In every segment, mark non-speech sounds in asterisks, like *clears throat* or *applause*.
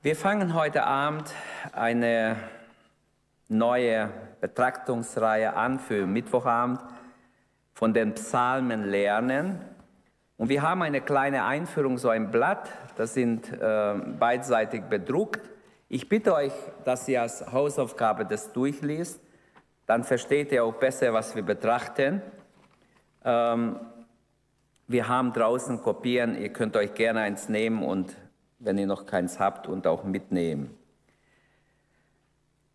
Wir fangen heute Abend eine neue Betrachtungsreihe an für Mittwochabend von den Psalmen lernen. Und wir haben eine kleine Einführung, so ein Blatt, das sind äh, beidseitig bedruckt. Ich bitte euch, dass ihr als Hausaufgabe das durchliest, dann versteht ihr auch besser, was wir betrachten. Ähm, wir haben draußen Kopien, ihr könnt euch gerne eins nehmen und wenn ihr noch keins habt und auch mitnehmen.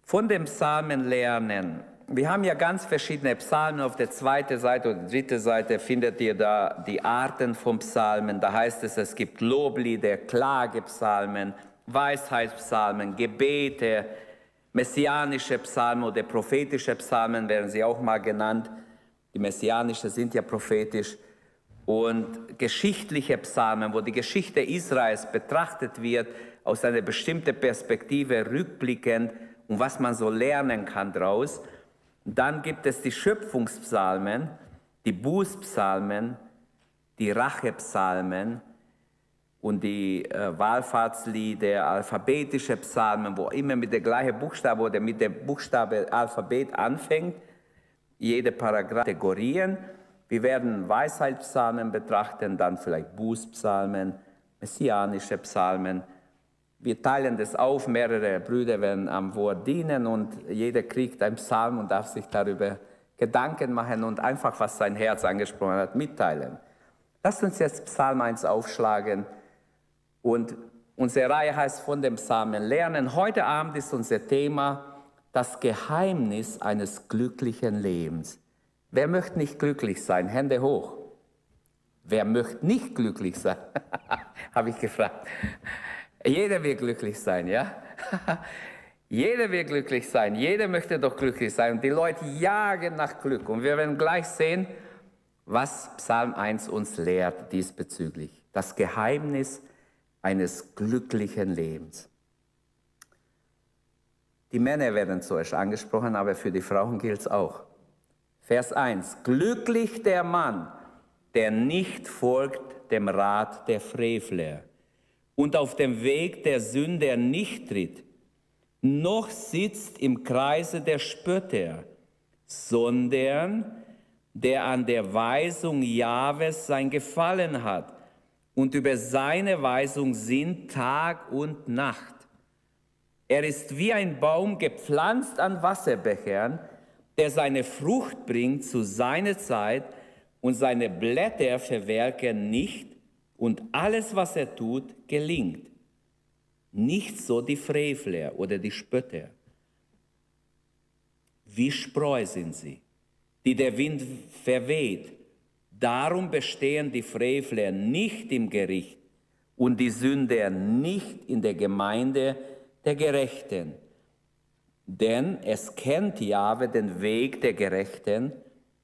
Von dem Psalmen lernen. Wir haben ja ganz verschiedene Psalmen. Auf der zweiten Seite oder dritten Seite findet ihr da die Arten von Psalmen. Da heißt es, es gibt Loblieder, Klagepsalmen, Weisheitspsalmen, Gebete, messianische Psalmen oder prophetische Psalmen werden sie auch mal genannt. Die messianischen sind ja prophetisch und geschichtliche Psalmen, wo die Geschichte Israels betrachtet wird aus einer bestimmten Perspektive rückblickend und was man so lernen kann daraus. Dann gibt es die Schöpfungspsalmen, die Bußpsalmen, die Rachepsalmen und die äh, Wallfahrtslieder, alphabetische Psalmen, wo immer mit der gleichen Buchstabe oder mit dem Buchstabe Alphabet anfängt, jede Paragraph Kategorien. Wir werden Weisheitspsalmen betrachten, dann vielleicht Bußpsalmen, messianische Psalmen. Wir teilen das auf, mehrere Brüder werden am Wort dienen und jeder kriegt einen Psalm und darf sich darüber Gedanken machen und einfach, was sein Herz angesprochen hat, mitteilen. Lasst uns jetzt Psalm 1 aufschlagen und unsere Reihe heißt von dem Psalmen lernen. Heute Abend ist unser Thema das Geheimnis eines glücklichen Lebens. Wer möchte nicht glücklich sein? Hände hoch. Wer möchte nicht glücklich sein? *laughs* Habe ich gefragt. Jeder will glücklich sein, ja? *laughs* Jeder will glücklich sein. Jeder möchte doch glücklich sein. Und die Leute jagen nach Glück. Und wir werden gleich sehen, was Psalm 1 uns lehrt diesbezüglich. Das Geheimnis eines glücklichen Lebens. Die Männer werden zuerst angesprochen, aber für die Frauen gilt es auch. Vers 1. Glücklich der Mann, der nicht folgt dem Rat der Frevler und auf dem Weg der Sünder nicht tritt, noch sitzt im Kreise der Spötter, sondern der an der Weisung Jahwes sein Gefallen hat und über seine Weisung sinnt Tag und Nacht. Er ist wie ein Baum gepflanzt an Wasserbechern, der seine Frucht bringt zu seiner Zeit und seine Blätter verwelken nicht und alles, was er tut, gelingt. Nicht so die Frevler oder die Spötter. Wie Spreu sind sie, die der Wind verweht. Darum bestehen die Frevler nicht im Gericht und die Sünder nicht in der Gemeinde der Gerechten. Denn es kennt Jahwe den Weg der Gerechten,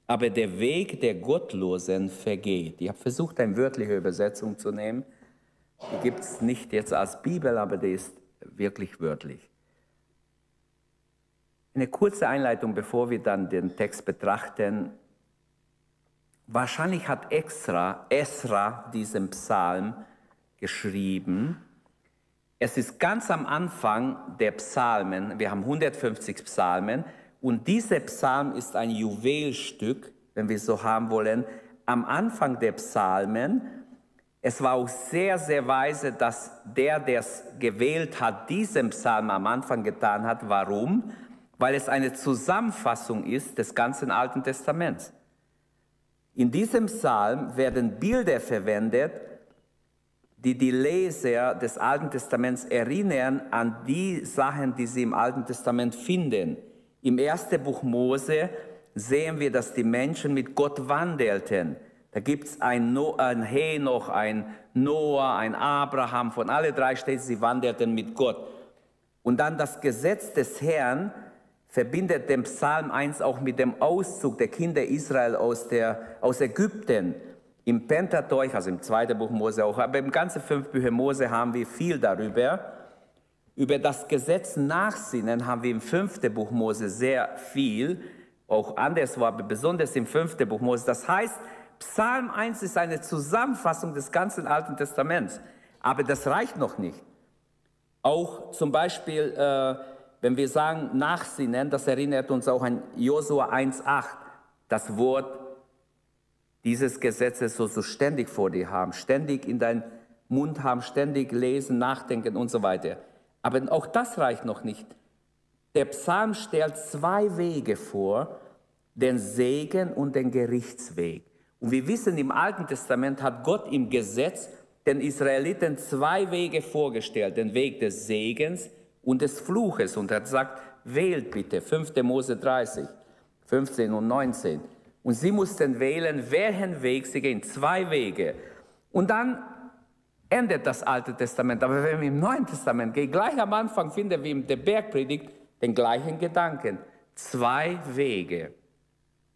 aber der Weg der Gottlosen vergeht. Ich habe versucht, eine wörtliche Übersetzung zu nehmen. Die gibt es nicht jetzt als Bibel, aber die ist wirklich wörtlich. Eine kurze Einleitung, bevor wir dann den Text betrachten. Wahrscheinlich hat extra Esra diesen Psalm geschrieben, es ist ganz am Anfang der Psalmen, wir haben 150 Psalmen, und dieser Psalm ist ein Juwelstück, wenn wir so haben wollen, am Anfang der Psalmen. Es war auch sehr, sehr weise, dass der, der es gewählt hat, diesen Psalm am Anfang getan hat. Warum? Weil es eine Zusammenfassung ist des ganzen Alten Testaments. In diesem Psalm werden Bilder verwendet, die die Leser des Alten Testaments erinnern an die Sachen, die sie im Alten Testament finden. Im ersten Buch Mose sehen wir, dass die Menschen mit Gott wandelten. Da gibt es ein, no ein Henoch, ein Noah, ein Abraham, von alle drei steht, sie wandelten mit Gott. Und dann das Gesetz des Herrn verbindet den Psalm 1 auch mit dem Auszug der Kinder Israel aus, der, aus Ägypten. Im Pentateuch, also im zweiten Buch Mose auch, aber im ganzen fünf Bücher Mose haben wir viel darüber. Über das Gesetz nachsinnen haben wir im fünften Buch Mose sehr viel, auch anderswo, aber besonders im fünften Buch Mose. Das heißt, Psalm 1 ist eine Zusammenfassung des ganzen Alten Testaments. Aber das reicht noch nicht. Auch zum Beispiel, äh, wenn wir sagen Nachsinnen, das erinnert uns auch an Josua 1,8, das Wort dieses Gesetzes sollst du ständig vor dir haben, ständig in deinem Mund haben, ständig lesen, nachdenken und so weiter. Aber auch das reicht noch nicht. Der Psalm stellt zwei Wege vor, den Segen und den Gerichtsweg. Und wir wissen, im Alten Testament hat Gott im Gesetz den Israeliten zwei Wege vorgestellt, den Weg des Segens und des Fluches. Und er gesagt, wählt bitte, 5. Mose 30, 15 und 19. Und sie mussten wählen, welchen Weg sie gehen, zwei Wege. Und dann endet das Alte Testament. Aber wenn wir im Neuen Testament gehen, gleich am Anfang finden wir in der Bergpredigt den gleichen Gedanken. Zwei Wege.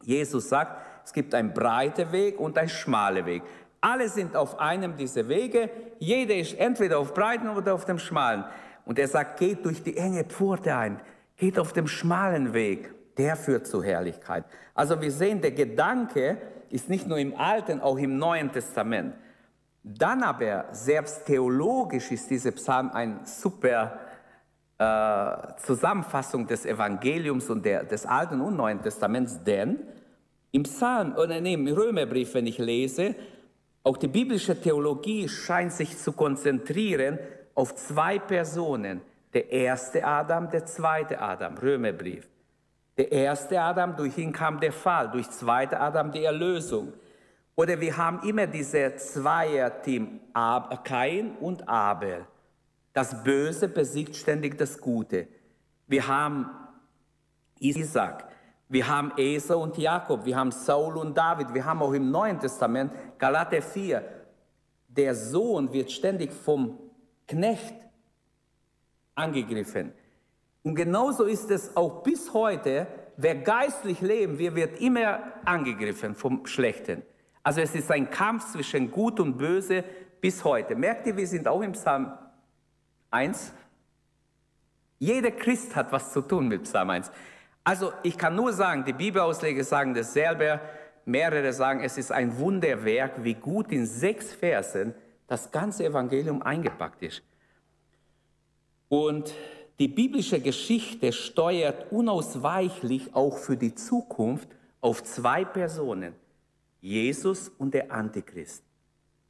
Jesus sagt, es gibt einen breiten Weg und einen schmalen Weg. Alle sind auf einem dieser Wege. Jeder ist entweder auf breiten oder auf dem schmalen. Und er sagt, geht durch die enge Pforte ein. Geht auf dem schmalen Weg. Der führt zur Herrlichkeit. Also wir sehen, der Gedanke ist nicht nur im Alten, auch im Neuen Testament. Dann aber, selbst theologisch ist dieser Psalm eine super äh, Zusammenfassung des Evangeliums und der, des Alten und Neuen Testaments, denn im Psalm oder nee, im Römerbrief, wenn ich lese, auch die biblische Theologie scheint sich zu konzentrieren auf zwei Personen. Der erste Adam, der zweite Adam, Römerbrief. Der erste Adam, durch ihn kam der Fall, durch zweite Adam die Erlösung. Oder wir haben immer diese Zweierteam, Kain und Abel. Das Böse besiegt ständig das Gute. Wir haben Isaac, wir haben Esau und Jakob, wir haben Saul und David, wir haben auch im Neuen Testament Galater 4. Der Sohn wird ständig vom Knecht angegriffen. Und genauso ist es auch bis heute, wer geistlich leben will, wird immer angegriffen vom Schlechten. Also es ist ein Kampf zwischen Gut und Böse bis heute. Merkt ihr, wir sind auch im Psalm 1. Jeder Christ hat was zu tun mit Psalm 1. Also ich kann nur sagen, die Bibelausleger sagen dasselbe, mehrere sagen, es ist ein Wunderwerk, wie gut in sechs Versen das ganze Evangelium eingepackt ist. Und die biblische Geschichte steuert unausweichlich auch für die Zukunft auf zwei Personen. Jesus und der Antichrist.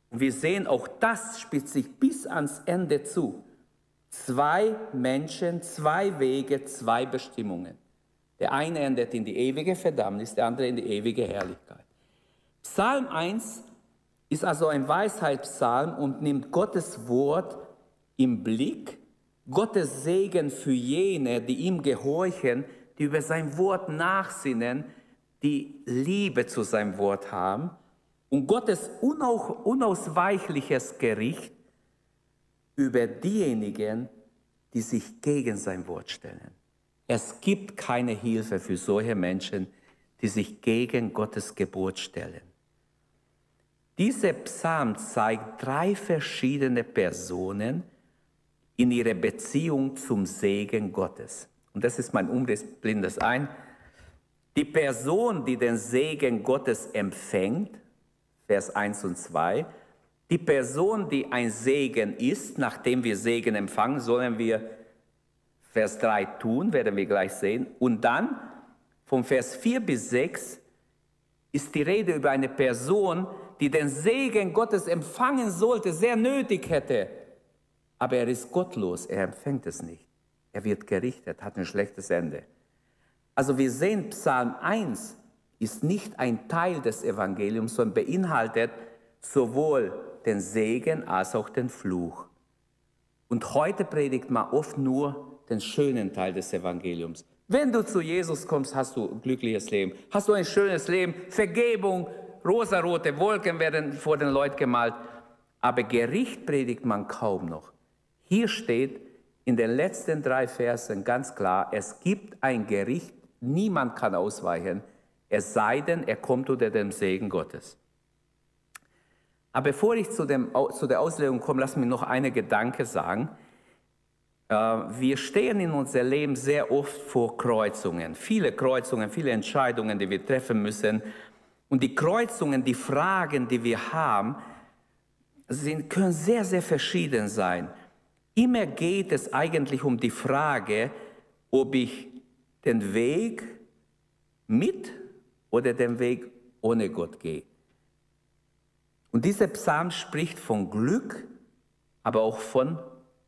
Und wir sehen, auch das spitzt sich bis ans Ende zu. Zwei Menschen, zwei Wege, zwei Bestimmungen. Der eine endet in die ewige Verdammnis, der andere in die ewige Herrlichkeit. Psalm 1 ist also ein Weisheitspsalm und nimmt Gottes Wort im Blick, Gottes Segen für jene, die ihm gehorchen, die über sein Wort nachsinnen, die Liebe zu seinem Wort haben und Gottes unausweichliches Gericht über diejenigen, die sich gegen sein Wort stellen. Es gibt keine Hilfe für solche Menschen, die sich gegen Gottes Gebot stellen. Dieser Psalm zeigt drei verschiedene Personen in ihrer Beziehung zum Segen Gottes. Und das ist mein Umriss blindes ein. Die Person, die den Segen Gottes empfängt, Vers 1 und 2, die Person, die ein Segen ist, nachdem wir Segen empfangen, sollen wir Vers 3 tun, werden wir gleich sehen. Und dann vom Vers 4 bis 6 ist die Rede über eine Person, die den Segen Gottes empfangen sollte, sehr nötig hätte. Aber er ist gottlos, er empfängt es nicht. Er wird gerichtet, hat ein schlechtes Ende. Also wir sehen, Psalm 1 ist nicht ein Teil des Evangeliums, sondern beinhaltet sowohl den Segen als auch den Fluch. Und heute predigt man oft nur den schönen Teil des Evangeliums. Wenn du zu Jesus kommst, hast du ein glückliches Leben, hast du ein schönes Leben, Vergebung, rosarote Wolken werden vor den Leuten gemalt, aber Gericht predigt man kaum noch. Hier steht in den letzten drei Versen ganz klar, es gibt ein Gericht Niemand kann ausweichen, es sei denn, er kommt unter dem Segen Gottes. Aber bevor ich zu, dem, zu der Auslegung komme, lass mich noch eine Gedanke sagen. Äh, wir stehen in unserem Leben sehr oft vor Kreuzungen, viele Kreuzungen, viele Entscheidungen, die wir treffen müssen. Und die Kreuzungen, die Fragen, die wir haben, sind, können sehr, sehr verschieden sein. Immer geht es eigentlich um die Frage, ob ich den Weg mit oder den Weg ohne Gott gehe. Und dieser Psalm spricht von Glück, aber auch von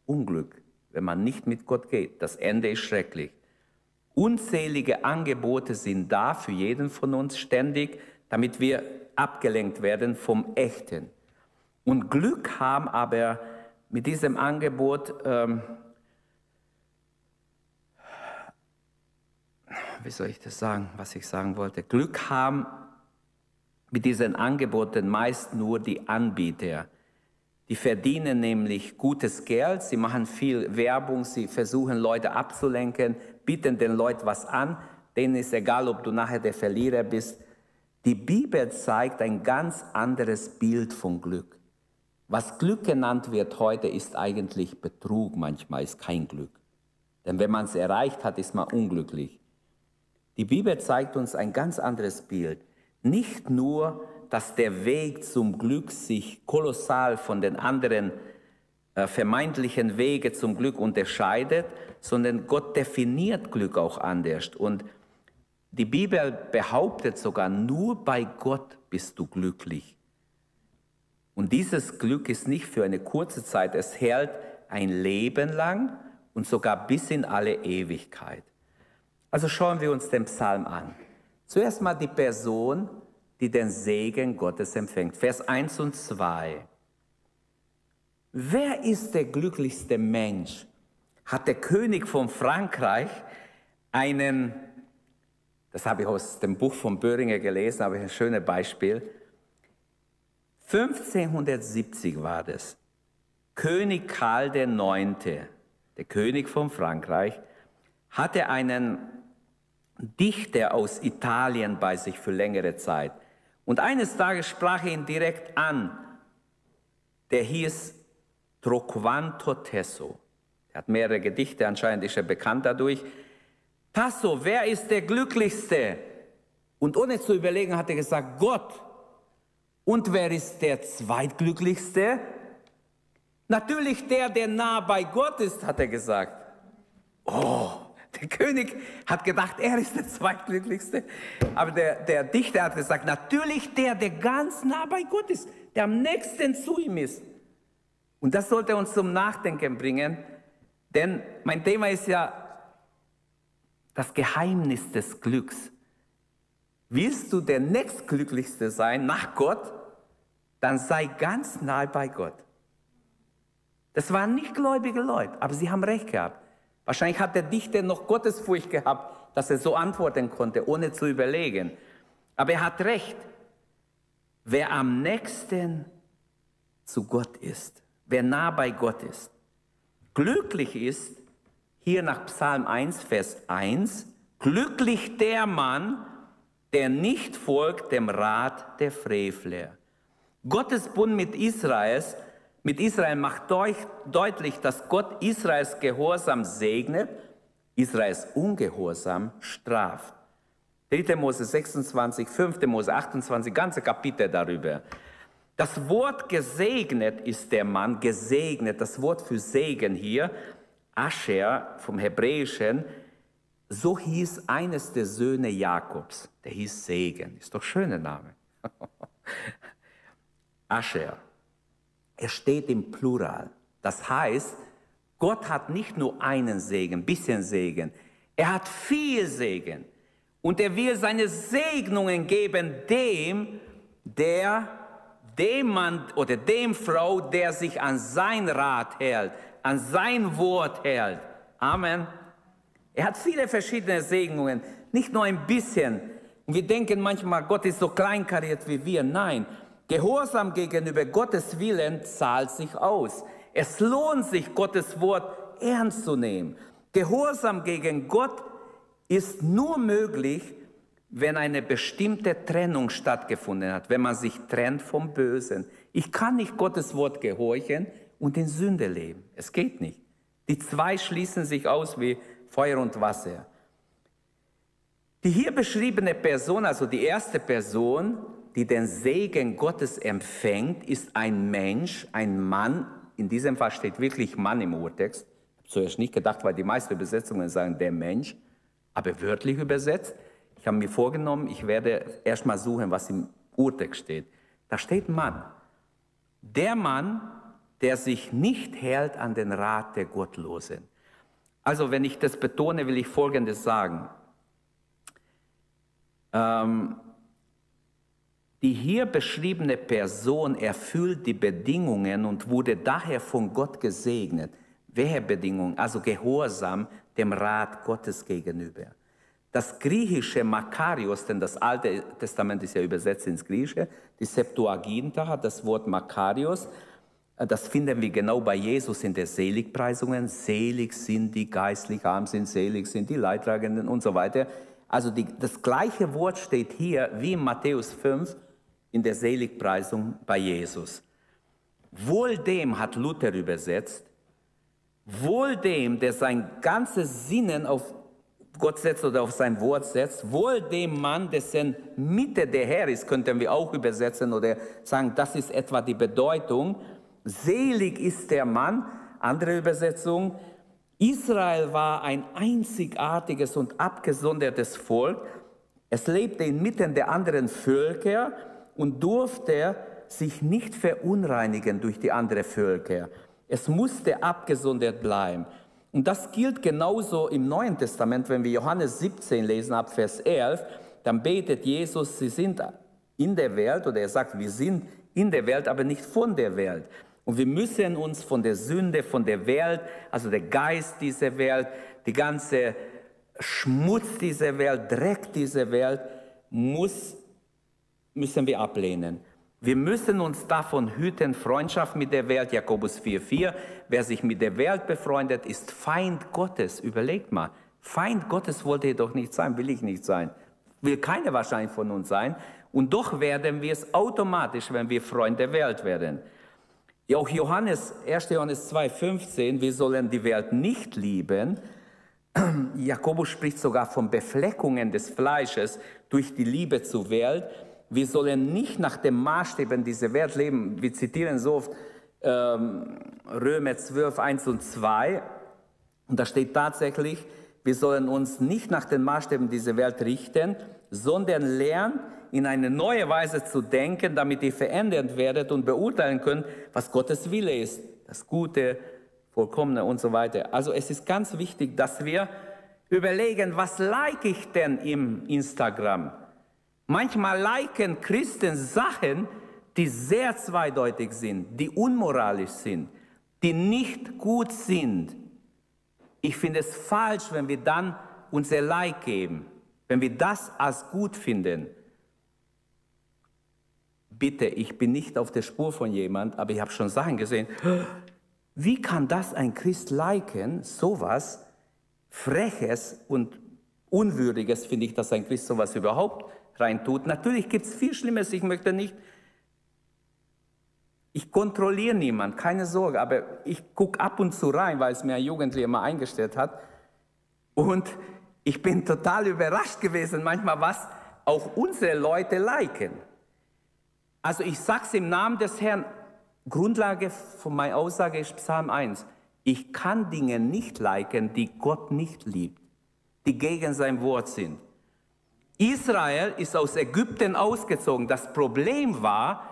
Unglück, wenn man nicht mit Gott geht. Das Ende ist schrecklich. Unzählige Angebote sind da für jeden von uns ständig, damit wir abgelenkt werden vom Echten. Und Glück haben aber mit diesem Angebot, ähm, wie soll ich das sagen, was ich sagen wollte, Glück haben mit diesen Angeboten meist nur die Anbieter. Die verdienen nämlich gutes Geld, sie machen viel Werbung, sie versuchen Leute abzulenken, bieten den Leuten was an, denen ist egal, ob du nachher der Verlierer bist. Die Bibel zeigt ein ganz anderes Bild von Glück. Was Glück genannt wird heute, ist eigentlich Betrug, manchmal ist kein Glück. Denn wenn man es erreicht hat, ist man unglücklich. Die Bibel zeigt uns ein ganz anderes Bild. Nicht nur, dass der Weg zum Glück sich kolossal von den anderen äh, vermeintlichen Wege zum Glück unterscheidet, sondern Gott definiert Glück auch anders. Und die Bibel behauptet sogar, nur bei Gott bist du glücklich. Und dieses Glück ist nicht für eine kurze Zeit, es hält ein Leben lang und sogar bis in alle Ewigkeit. Also schauen wir uns den Psalm an. Zuerst mal die Person, die den Segen Gottes empfängt. Vers 1 und 2. Wer ist der glücklichste Mensch? Hat der König von Frankreich einen, das habe ich aus dem Buch von Böhringer gelesen, aber ein schönes Beispiel. 1570 war das. König Karl IX., der König von Frankreich, hatte einen Dichter aus Italien bei sich für längere Zeit. Und eines Tages sprach er ihn direkt an. Der hieß Troquanto Tesso. Er hat mehrere Gedichte, anscheinend ist er bekannt dadurch. Tasso, wer ist der Glücklichste? Und ohne zu überlegen hat er gesagt, Gott. Und wer ist der Zweitglücklichste? Natürlich der, der nah bei Gott ist, hat er gesagt. Oh, der König hat gedacht, er ist der Zweitglücklichste. Aber der, der Dichter hat gesagt, natürlich der, der ganz nah bei Gott ist, der am nächsten zu ihm ist. Und das sollte uns zum Nachdenken bringen, denn mein Thema ist ja das Geheimnis des Glücks. Willst du der nächstglücklichste sein nach Gott, dann sei ganz nahe bei Gott. Das waren nicht gläubige Leute, aber sie haben recht gehabt. Wahrscheinlich hat der Dichter noch Gottesfurcht gehabt, dass er so antworten konnte, ohne zu überlegen. Aber er hat recht. Wer am nächsten zu Gott ist, wer nah bei Gott ist. Glücklich ist, hier nach Psalm 1, Vers 1, glücklich der Mann, der nicht folgt dem Rat der Frevler. Gottes Bund mit Israels, mit Israel macht deutlich, dass Gott Israels Gehorsam segnet, Israels Ungehorsam straft. 3. Mose 26, 5. Mose 28, ganze Kapitel darüber. Das Wort gesegnet ist der Mann, gesegnet, das Wort für Segen hier, Ascher vom Hebräischen, so hieß eines der Söhne Jakobs, der hieß Segen, ist doch schöner Name. *laughs* Ascher, er steht im Plural. Das heißt, Gott hat nicht nur einen Segen, bisschen Segen, er hat viel Segen. Und er will seine Segnungen geben dem, der dem Mann oder dem Frau, der sich an sein Rat hält, an sein Wort hält. Amen. Er hat viele verschiedene Segnungen, nicht nur ein bisschen. Und wir denken manchmal, Gott ist so kleinkariert wie wir. Nein, Gehorsam gegenüber Gottes Willen zahlt sich aus. Es lohnt sich, Gottes Wort ernst zu nehmen. Gehorsam gegen Gott ist nur möglich, wenn eine bestimmte Trennung stattgefunden hat, wenn man sich trennt vom Bösen. Ich kann nicht Gottes Wort gehorchen und in Sünde leben. Es geht nicht. Die zwei schließen sich aus wie Feuer und Wasser. Die hier beschriebene Person, also die erste Person, die den Segen Gottes empfängt, ist ein Mensch, ein Mann in diesem Fall steht wirklich Mann im Urtext. Ich habe zuerst nicht gedacht, weil die meisten Übersetzungen sagen der Mensch, aber wörtlich übersetzt. Ich habe mir vorgenommen, ich werde erstmal suchen, was im Urtext steht. Da steht Mann. Der Mann, der sich nicht hält an den Rat der Gottlosen. Also wenn ich das betone, will ich Folgendes sagen. Ähm, die hier beschriebene Person erfüllt die Bedingungen und wurde daher von Gott gesegnet. Welche Bedingungen? Also Gehorsam dem Rat Gottes gegenüber. Das griechische Makarios, denn das Alte Testament ist ja übersetzt ins Griechische, die Septuaginta hat das Wort Makarios, das finden wir genau bei Jesus in der Seligpreisungen. Selig sind die geistlich arm sind, selig sind die Leidtragenden und so weiter. Also die, das gleiche Wort steht hier wie in Matthäus 5 in der Seligpreisung bei Jesus. Wohl dem hat Luther übersetzt, wohl dem, der sein ganzes Sinnen auf Gott setzt oder auf sein Wort setzt, wohl dem Mann, dessen Mitte der Herr ist, könnten wir auch übersetzen oder sagen, das ist etwa die Bedeutung. Selig ist der Mann, andere Übersetzung, Israel war ein einzigartiges und abgesondertes Volk. Es lebte inmitten der anderen Völker und durfte sich nicht verunreinigen durch die anderen Völker. Es musste abgesondert bleiben. Und das gilt genauso im Neuen Testament, wenn wir Johannes 17 lesen, ab Vers 11, dann betet Jesus, sie sind in der Welt, oder er sagt, wir sind in der Welt, aber nicht von der Welt. Und wir müssen uns von der Sünde, von der Welt, also der Geist dieser Welt, die ganze Schmutz dieser Welt, Dreck dieser Welt, muss müssen wir ablehnen. Wir müssen uns davon hüten, Freundschaft mit der Welt, Jakobus 4,4. Wer sich mit der Welt befreundet, ist Feind Gottes. Überlegt mal. Feind Gottes wollte jedoch nicht sein, will ich nicht sein. Will keiner wahrscheinlich von uns sein. Und doch werden wir es automatisch, wenn wir Freund der Welt werden. Ja, auch Johannes, 1. Johannes 2,15, wir sollen die Welt nicht lieben. *clears throat* Jakobus spricht sogar von Befleckungen des Fleisches durch die Liebe zur Welt wir sollen nicht nach dem Maßstäben dieser Welt leben. Wir zitieren so oft ähm, Römer 12, 1 und 2. Und da steht tatsächlich, wir sollen uns nicht nach den Maßstäben dieser Welt richten, sondern lernen, in eine neue Weise zu denken, damit ihr verändert werdet und beurteilen könnt, was Gottes Wille ist, das Gute, Vollkommene und so weiter. Also es ist ganz wichtig, dass wir überlegen, was like ich denn im Instagram? Manchmal liken Christen Sachen, die sehr zweideutig sind, die unmoralisch sind, die nicht gut sind. Ich finde es falsch, wenn wir dann unser Like geben, wenn wir das als gut finden. Bitte, ich bin nicht auf der Spur von jemand, aber ich habe schon Sachen gesehen. Wie kann das ein Christ liken? Sowas Freches und Unwürdiges finde ich, dass ein Christ sowas überhaupt reintut. Natürlich gibt es viel Schlimmes, ich möchte nicht, ich kontrolliere niemand, keine Sorge, aber ich gucke ab und zu rein, weil es mir ein Jugendlicher mal eingestellt hat. Und ich bin total überrascht gewesen, manchmal was auch unsere Leute liken. Also ich sage es im Namen des Herrn, Grundlage von meiner Aussage ist Psalm 1. Ich kann Dinge nicht liken, die Gott nicht liebt, die gegen sein Wort sind. Israel ist aus Ägypten ausgezogen. Das Problem war,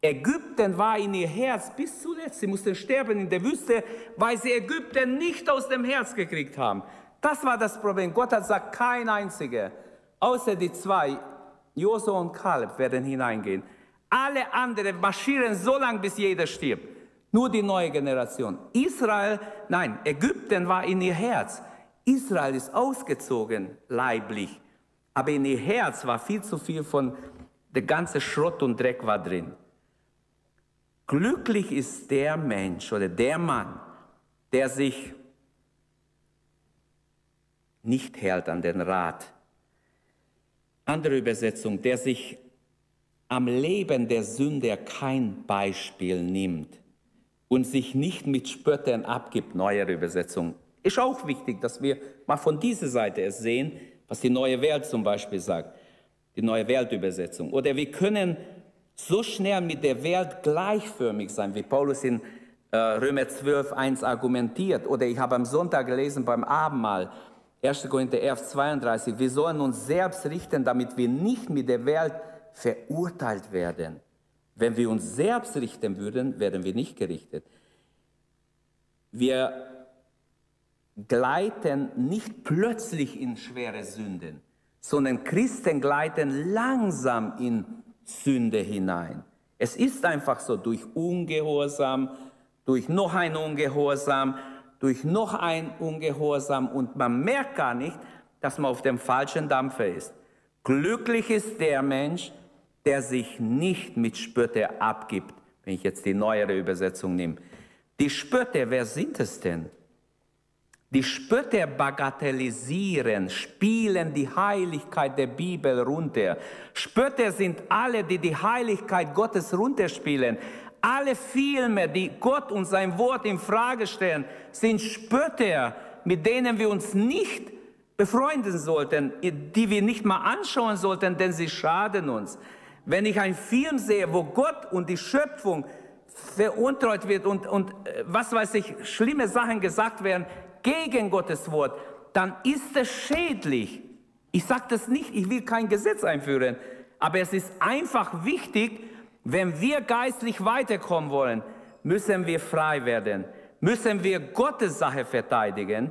Ägypten war in ihr Herz bis zuletzt. Sie mussten sterben in der Wüste, weil sie Ägypten nicht aus dem Herz gekriegt haben. Das war das Problem. Gott hat gesagt, kein einziger, außer die zwei, Josua und Kaleb, werden hineingehen. Alle anderen marschieren so lange, bis jeder stirbt. Nur die neue Generation. Israel, nein, Ägypten war in ihr Herz. Israel ist ausgezogen, leiblich. Aber in ihr Herz war viel zu viel von, der ganze Schrott und Dreck war drin. Glücklich ist der Mensch oder der Mann, der sich nicht hält an den Rat. Andere Übersetzung, der sich am Leben der Sünder kein Beispiel nimmt und sich nicht mit Spöttern abgibt. Neuere Übersetzung. Ist auch wichtig, dass wir mal von dieser Seite es sehen, was die neue Welt zum Beispiel sagt, die neue Weltübersetzung. Oder wir können so schnell mit der Welt gleichförmig sein, wie Paulus in äh, Römer 12, 1 argumentiert. Oder ich habe am Sonntag gelesen beim Abendmahl, 1. Korinther 11, 32, wir sollen uns selbst richten, damit wir nicht mit der Welt verurteilt werden. Wenn wir uns selbst richten würden, werden wir nicht gerichtet. Wir gleiten nicht plötzlich in schwere Sünden, sondern Christen gleiten langsam in Sünde hinein. Es ist einfach so, durch Ungehorsam, durch noch ein Ungehorsam, durch noch ein Ungehorsam und man merkt gar nicht, dass man auf dem falschen Dampfer ist. Glücklich ist der Mensch, der sich nicht mit Spötter abgibt, wenn ich jetzt die neuere Übersetzung nehme. Die Spötter, wer sind es denn? Die Spötter bagatellisieren, spielen die Heiligkeit der Bibel runter. Spötter sind alle, die die Heiligkeit Gottes runterspielen. Alle Filme, die Gott und sein Wort in Frage stellen, sind Spötter, mit denen wir uns nicht befreunden sollten, die wir nicht mal anschauen sollten, denn sie schaden uns. Wenn ich einen Film sehe, wo Gott und die Schöpfung veruntreut wird und, und äh, was weiß ich, schlimme Sachen gesagt werden, gegen Gottes Wort, dann ist es schädlich. Ich sage das nicht, ich will kein Gesetz einführen, aber es ist einfach wichtig, wenn wir geistlich weiterkommen wollen, müssen wir frei werden, müssen wir Gottes Sache verteidigen.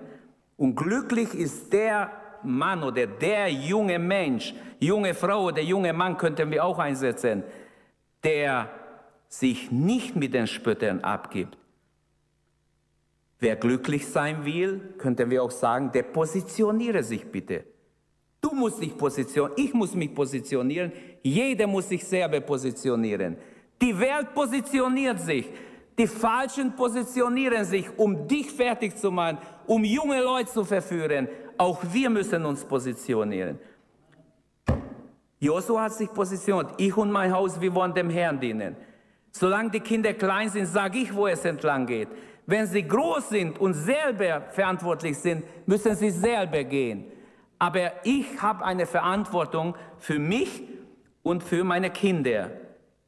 Und glücklich ist der Mann oder der junge Mensch, junge Frau oder junge Mann könnten wir auch einsetzen, der sich nicht mit den Spöttern abgibt, Wer glücklich sein will, könnten wir auch sagen, der positioniere sich bitte. Du musst dich positionieren, ich muss mich positionieren, jeder muss sich selber positionieren. Die Welt positioniert sich, die Falschen positionieren sich, um dich fertig zu machen, um junge Leute zu verführen. Auch wir müssen uns positionieren. Josua hat sich positioniert, ich und mein Haus, wir wollen dem Herrn dienen. Solange die Kinder klein sind, sage ich, wo es entlang geht. Wenn sie groß sind und selber verantwortlich sind, müssen sie selber gehen. Aber ich habe eine Verantwortung für mich und für meine Kinder,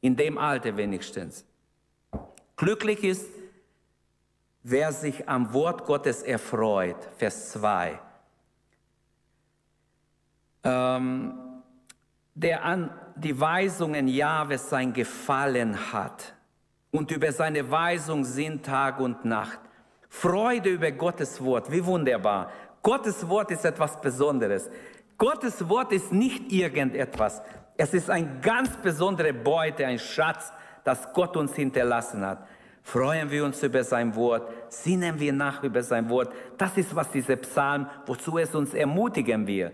in dem Alter wenigstens. Glücklich ist, wer sich am Wort Gottes erfreut. Vers 2. Ähm, der an die Weisungen Jahwes sein Gefallen hat und über seine Weisung sind Tag und Nacht. Freude über Gottes Wort, wie wunderbar. Gottes Wort ist etwas Besonderes. Gottes Wort ist nicht irgendetwas. Es ist ein ganz besondere Beute, ein Schatz, das Gott uns hinterlassen hat. Freuen wir uns über sein Wort, sinnen wir nach über sein Wort. Das ist, was dieser Psalm, wozu es uns ermutigen will.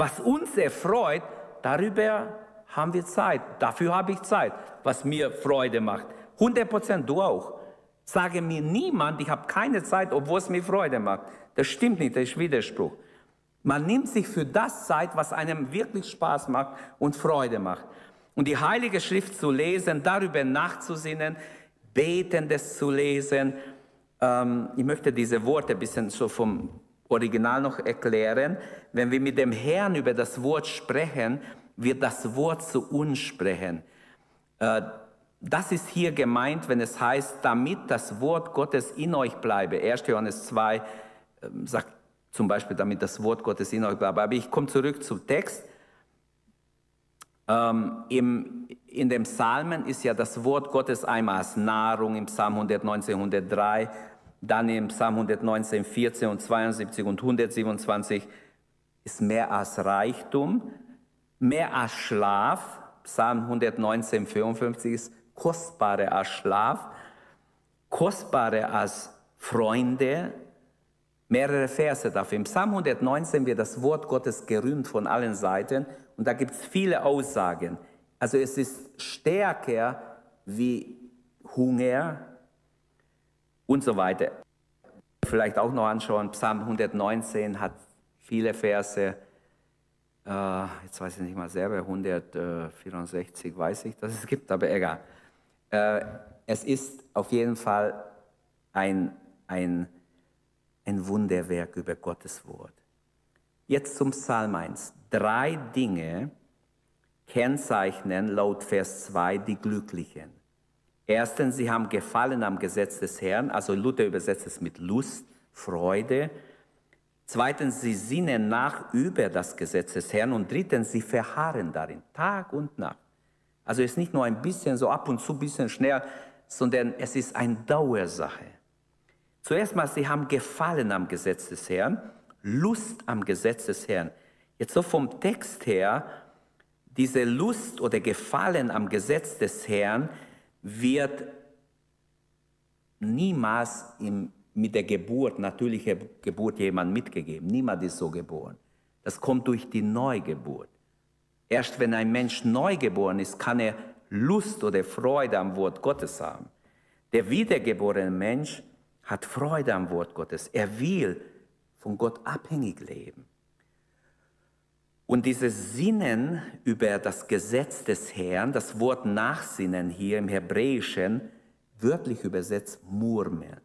Was uns erfreut, darüber haben wir Zeit. Dafür habe ich Zeit, was mir Freude macht. 100 Prozent, du auch. Sage mir niemand, ich habe keine Zeit, obwohl es mir Freude macht. Das stimmt nicht, das ist Widerspruch. Man nimmt sich für das Zeit, was einem wirklich Spaß macht und Freude macht. Und die Heilige Schrift zu lesen, darüber nachzusinnen, Betendes zu lesen. Ähm, ich möchte diese Worte ein bisschen so vom Original noch erklären. Wenn wir mit dem Herrn über das Wort sprechen, wird das Wort zu uns sprechen. Äh, das ist hier gemeint, wenn es heißt, damit das Wort Gottes in euch bleibe. 1. Johannes 2 ähm, sagt zum Beispiel, damit das Wort Gottes in euch bleibe. Aber ich komme zurück zum Text. Ähm, in dem Psalmen ist ja das Wort Gottes einmal als Nahrung im Psalm 119, 103, dann im Psalm 119, 14 und 72 und 127 ist mehr als Reichtum, mehr als Schlaf. Psalm 119, 54 ist kostbarer als Schlaf, kostbarer als Freunde. Mehrere Verse dafür. Im Psalm 119 wird das Wort Gottes gerühmt von allen Seiten und da gibt es viele Aussagen. Also es ist stärker wie Hunger und so weiter. Vielleicht auch noch anschauen, Psalm 119 hat viele Verse, äh, jetzt weiß ich nicht mal selber, 164 weiß ich, dass es gibt, aber egal. Äh, es ist auf jeden Fall ein, ein, ein Wunderwerk über Gottes Wort. Jetzt zum Psalm 1. Drei Dinge kennzeichnen laut Vers 2 die Glücklichen. Erstens, sie haben Gefallen am Gesetz des Herrn, also Luther übersetzt es mit Lust, Freude. Zweitens, sie sinnen nach über das Gesetz des Herrn. Und drittens, sie verharren darin, Tag und Nacht. Also es ist nicht nur ein bisschen so ab und zu ein bisschen schnell, sondern es ist eine Dauersache. Zuerst mal, sie haben Gefallen am Gesetz des Herrn, Lust am Gesetz des Herrn. Jetzt so vom Text her, diese Lust oder Gefallen am Gesetz des Herrn wird niemals im, mit der Geburt, natürlicher Geburt, jemand mitgegeben. Niemand ist so geboren. Das kommt durch die Neugeburt. Erst wenn ein Mensch neugeboren ist, kann er Lust oder Freude am Wort Gottes haben. Der wiedergeborene Mensch hat Freude am Wort Gottes. Er will von Gott abhängig leben. Und dieses Sinnen über das Gesetz des Herrn, das Wort Nachsinnen hier im Hebräischen, wörtlich übersetzt murmeln.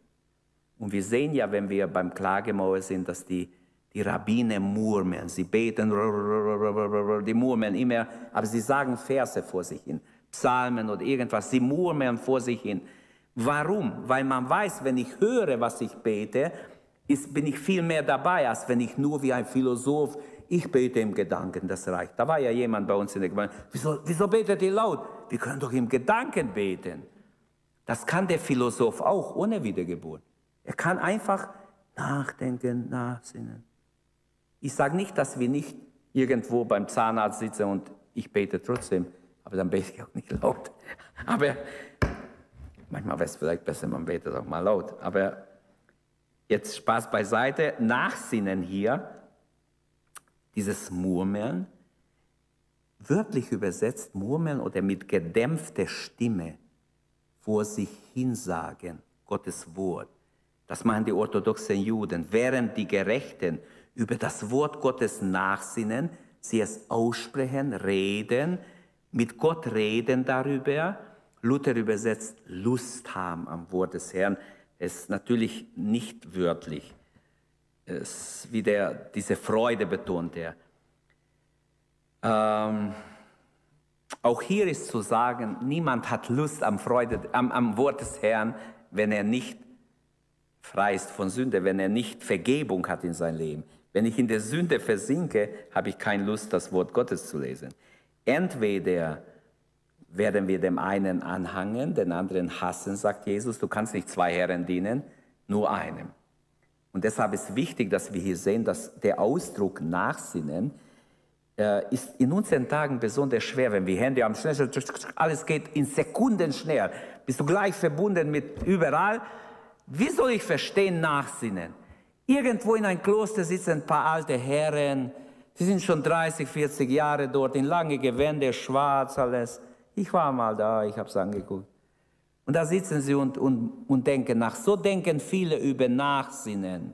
Und wir sehen ja, wenn wir beim Klagemauer sind, dass die, die Rabbiner murmeln. Sie beten, die murmeln immer, aber sie sagen Verse vor sich hin, Psalmen oder irgendwas. Sie murmeln vor sich hin. Warum? Weil man weiß, wenn ich höre, was ich bete, ist, bin ich viel mehr dabei, als wenn ich nur wie ein Philosoph, ich bete im Gedanken, das reicht. Da war ja jemand bei uns in der Gemeinde, wieso, wieso betet ihr laut? Wir können doch im Gedanken beten. Das kann der Philosoph auch ohne Wiedergeburt. Er kann einfach nachdenken, nachsinnen. Ich sage nicht, dass wir nicht irgendwo beim Zahnarzt sitzen und ich bete trotzdem, aber dann bete ich auch nicht laut. *laughs* Aber Manchmal wäre es vielleicht besser, man betet auch mal laut. Aber jetzt Spaß beiseite. Nachsinnen hier, dieses Murmeln, wörtlich übersetzt Murmeln oder mit gedämpfter Stimme vor sich hinsagen, Gottes Wort. Das machen die orthodoxen Juden, während die Gerechten über das Wort Gottes nachsinnen, sie es aussprechen, reden, mit Gott reden darüber Luther übersetzt Lust haben am Wort des Herrn. Es ist natürlich nicht wörtlich. Es wie der, diese Freude betont er. Ähm, auch hier ist zu sagen, niemand hat Lust am, Freude, am, am Wort des Herrn, wenn er nicht frei ist von Sünde, wenn er nicht Vergebung hat in sein Leben. Wenn ich in der Sünde versinke, habe ich keine Lust, das Wort Gottes zu lesen. Entweder werden wir dem einen anhangen, den anderen hassen, sagt Jesus. Du kannst nicht zwei Herren dienen, nur einem. Und deshalb ist wichtig, dass wir hier sehen, dass der Ausdruck Nachsinnen äh, ist in unseren Tagen besonders schwer, wenn wir Hände haben, schnell, alles geht in Sekunden schnell. Bist du gleich verbunden mit überall. Wie soll ich verstehen Nachsinnen? Irgendwo in einem Kloster sitzen ein paar alte Herren, sie sind schon 30, 40 Jahre dort, in lange Gewänder, schwarz alles. Ich war mal da, ich habe es angeguckt. Und da sitzen sie und, und, und denken nach. So denken viele über Nachsinnen.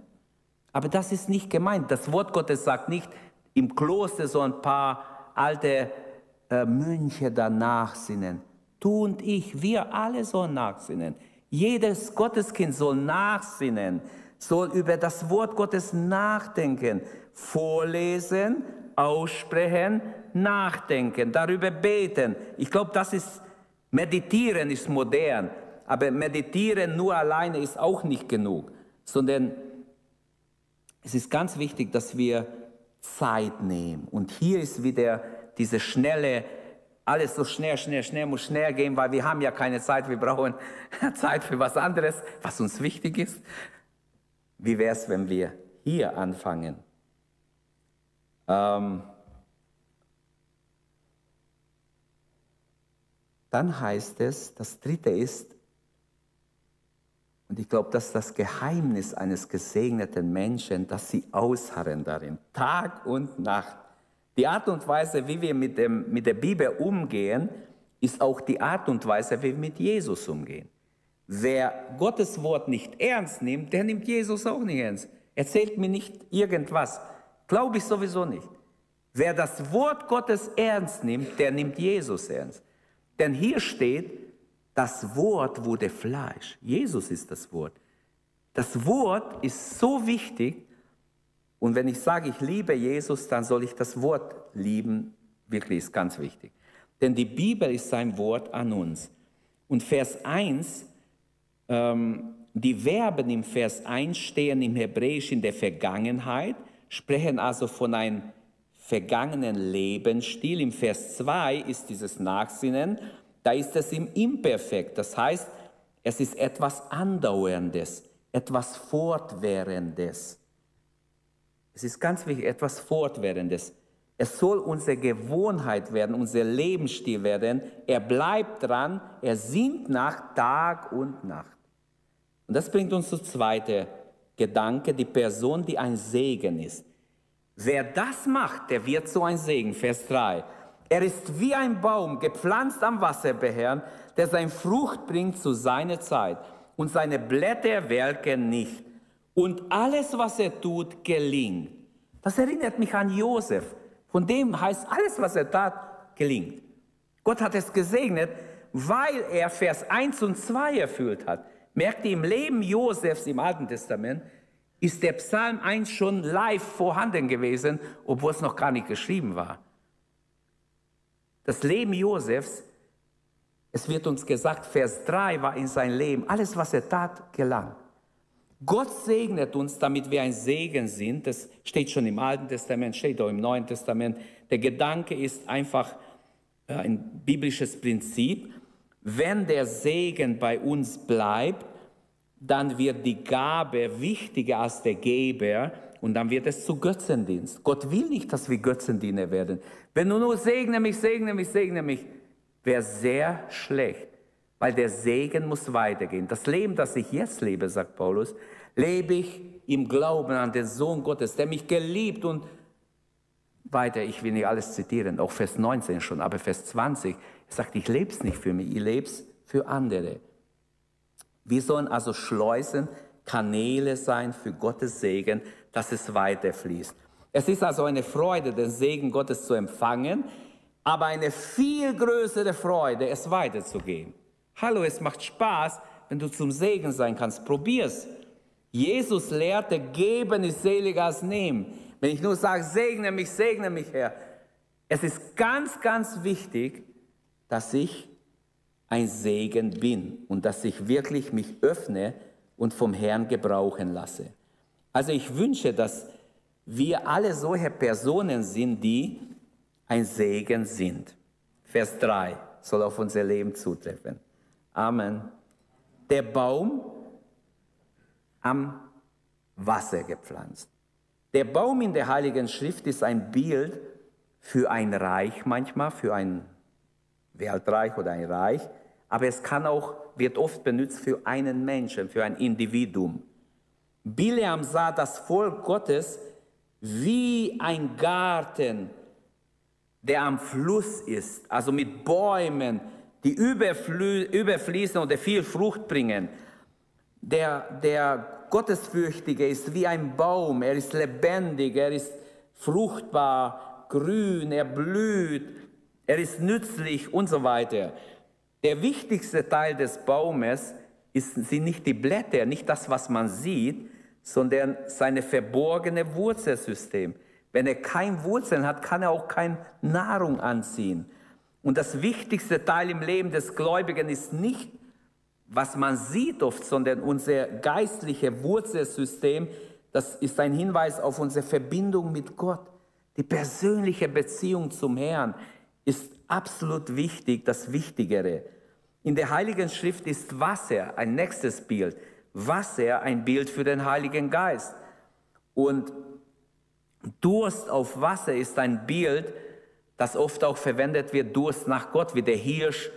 Aber das ist nicht gemeint. Das Wort Gottes sagt nicht, im Kloster so ein paar alte äh, Mönche da nachsinnen. Du und ich, wir alle sollen nachsinnen. Jedes Gotteskind soll nachsinnen, soll über das Wort Gottes nachdenken, vorlesen, aussprechen, nachdenken, darüber beten. Ich glaube, das ist, meditieren ist modern, aber meditieren nur alleine ist auch nicht genug, sondern es ist ganz wichtig, dass wir Zeit nehmen. Und hier ist wieder diese schnelle, alles so schnell, schnell, schnell muss schnell gehen, weil wir haben ja keine Zeit, wir brauchen *laughs* Zeit für was anderes, was uns wichtig ist. Wie wäre es, wenn wir hier anfangen? Ähm, dann heißt es, das dritte ist, und ich glaube, das ist das Geheimnis eines gesegneten Menschen, dass sie ausharren darin, Tag und Nacht. Die Art und Weise, wie wir mit, dem, mit der Bibel umgehen, ist auch die Art und Weise, wie wir mit Jesus umgehen. Wer Gottes Wort nicht ernst nimmt, der nimmt Jesus auch nicht ernst. Erzählt mir nicht irgendwas. Glaube ich sowieso nicht. Wer das Wort Gottes ernst nimmt, der nimmt Jesus ernst. Denn hier steht, das Wort wurde Fleisch. Jesus ist das Wort. Das Wort ist so wichtig. Und wenn ich sage, ich liebe Jesus, dann soll ich das Wort lieben. Wirklich ist ganz wichtig. Denn die Bibel ist sein Wort an uns. Und Vers 1, ähm, die Verben im Vers 1 stehen im Hebräisch in der Vergangenheit, sprechen also von einem vergangenen Lebensstil. Im Vers 2 ist dieses Nachsinnen, da ist es im Imperfekt. Das heißt, es ist etwas Andauerndes, etwas Fortwährendes. Es ist ganz wichtig, etwas Fortwährendes. Es soll unsere Gewohnheit werden, unser Lebensstil werden. Er bleibt dran, er singt nach Tag und Nacht. Und das bringt uns zum zweiten Gedanke, die Person, die ein Segen ist. Wer das macht, der wird so ein Segen. Vers 3. Er ist wie ein Baum, gepflanzt am Wasserbeherrn, der sein Frucht bringt zu seiner Zeit und seine Blätter welken nicht. Und alles, was er tut, gelingt. Das erinnert mich an Josef. Von dem heißt, alles, was er tat, gelingt. Gott hat es gesegnet, weil er Vers 1 und 2 erfüllt hat. Merkt ihr, im Leben Josefs im Alten Testament ist der Psalm 1 schon live vorhanden gewesen, obwohl es noch gar nicht geschrieben war. Das Leben Josefs, es wird uns gesagt, Vers 3 war in sein Leben, alles, was er tat, gelang. Gott segnet uns, damit wir ein Segen sind. Das steht schon im Alten Testament, steht auch im Neuen Testament. Der Gedanke ist einfach äh, ein biblisches Prinzip. Wenn der Segen bei uns bleibt, dann wird die Gabe wichtiger als der Geber und dann wird es zu Götzendienst. Gott will nicht, dass wir Götzendiener werden. Wenn du nur segne mich, segne mich, segne mich, wäre sehr schlecht, weil der Segen muss weitergehen. Das Leben, das ich jetzt lebe, sagt Paulus, lebe ich im Glauben an den Sohn Gottes, der mich geliebt und weiter, ich will nicht alles zitieren, auch Vers 19 schon, aber Vers 20, er sagt, ich lebe es nicht für mich, ich lebe es für andere. Wir sollen also Schleusen, Kanäle sein für Gottes Segen, dass es weiterfließt. Es ist also eine Freude, den Segen Gottes zu empfangen, aber eine viel größere Freude, es weiterzugeben. Hallo, es macht Spaß, wenn du zum Segen sein kannst. Probier's. Jesus lehrte, geben ist seliger als nehmen. Wenn ich nur sage, segne mich, segne mich, Herr. Es ist ganz, ganz wichtig, dass ich ein Segen bin und dass ich wirklich mich öffne und vom Herrn gebrauchen lasse. Also ich wünsche, dass wir alle solche Personen sind, die ein Segen sind. Vers 3 soll auf unser Leben zutreffen. Amen. Der Baum am Wasser gepflanzt. Der Baum in der Heiligen Schrift ist ein Bild für ein Reich manchmal, für ein Weltreich oder ein Reich, aber es kann auch, wird oft benutzt für einen Menschen, für ein Individuum. Bileam sah das Volk Gottes wie ein Garten, der am Fluss ist, also mit Bäumen, die überfließen oder viel Frucht bringen. Der, der Gottesfürchtige ist wie ein Baum, er ist lebendig, er ist fruchtbar, grün, er blüht, er ist nützlich und so weiter. Der wichtigste Teil des Baumes ist, sind nicht die Blätter, nicht das, was man sieht, sondern seine verborgene Wurzelsystem. Wenn er keine Wurzeln hat, kann er auch keine Nahrung anziehen. Und das wichtigste Teil im Leben des Gläubigen ist nicht, was man sieht oft, sondern unser geistliches Wurzelsystem. Das ist ein Hinweis auf unsere Verbindung mit Gott. Die persönliche Beziehung zum Herrn ist absolut wichtig, das Wichtigere. In der Heiligen Schrift ist Wasser ein nächstes Bild. Wasser ein Bild für den Heiligen Geist. Und Durst auf Wasser ist ein Bild, das oft auch verwendet wird, Durst nach Gott, wie der Hirsch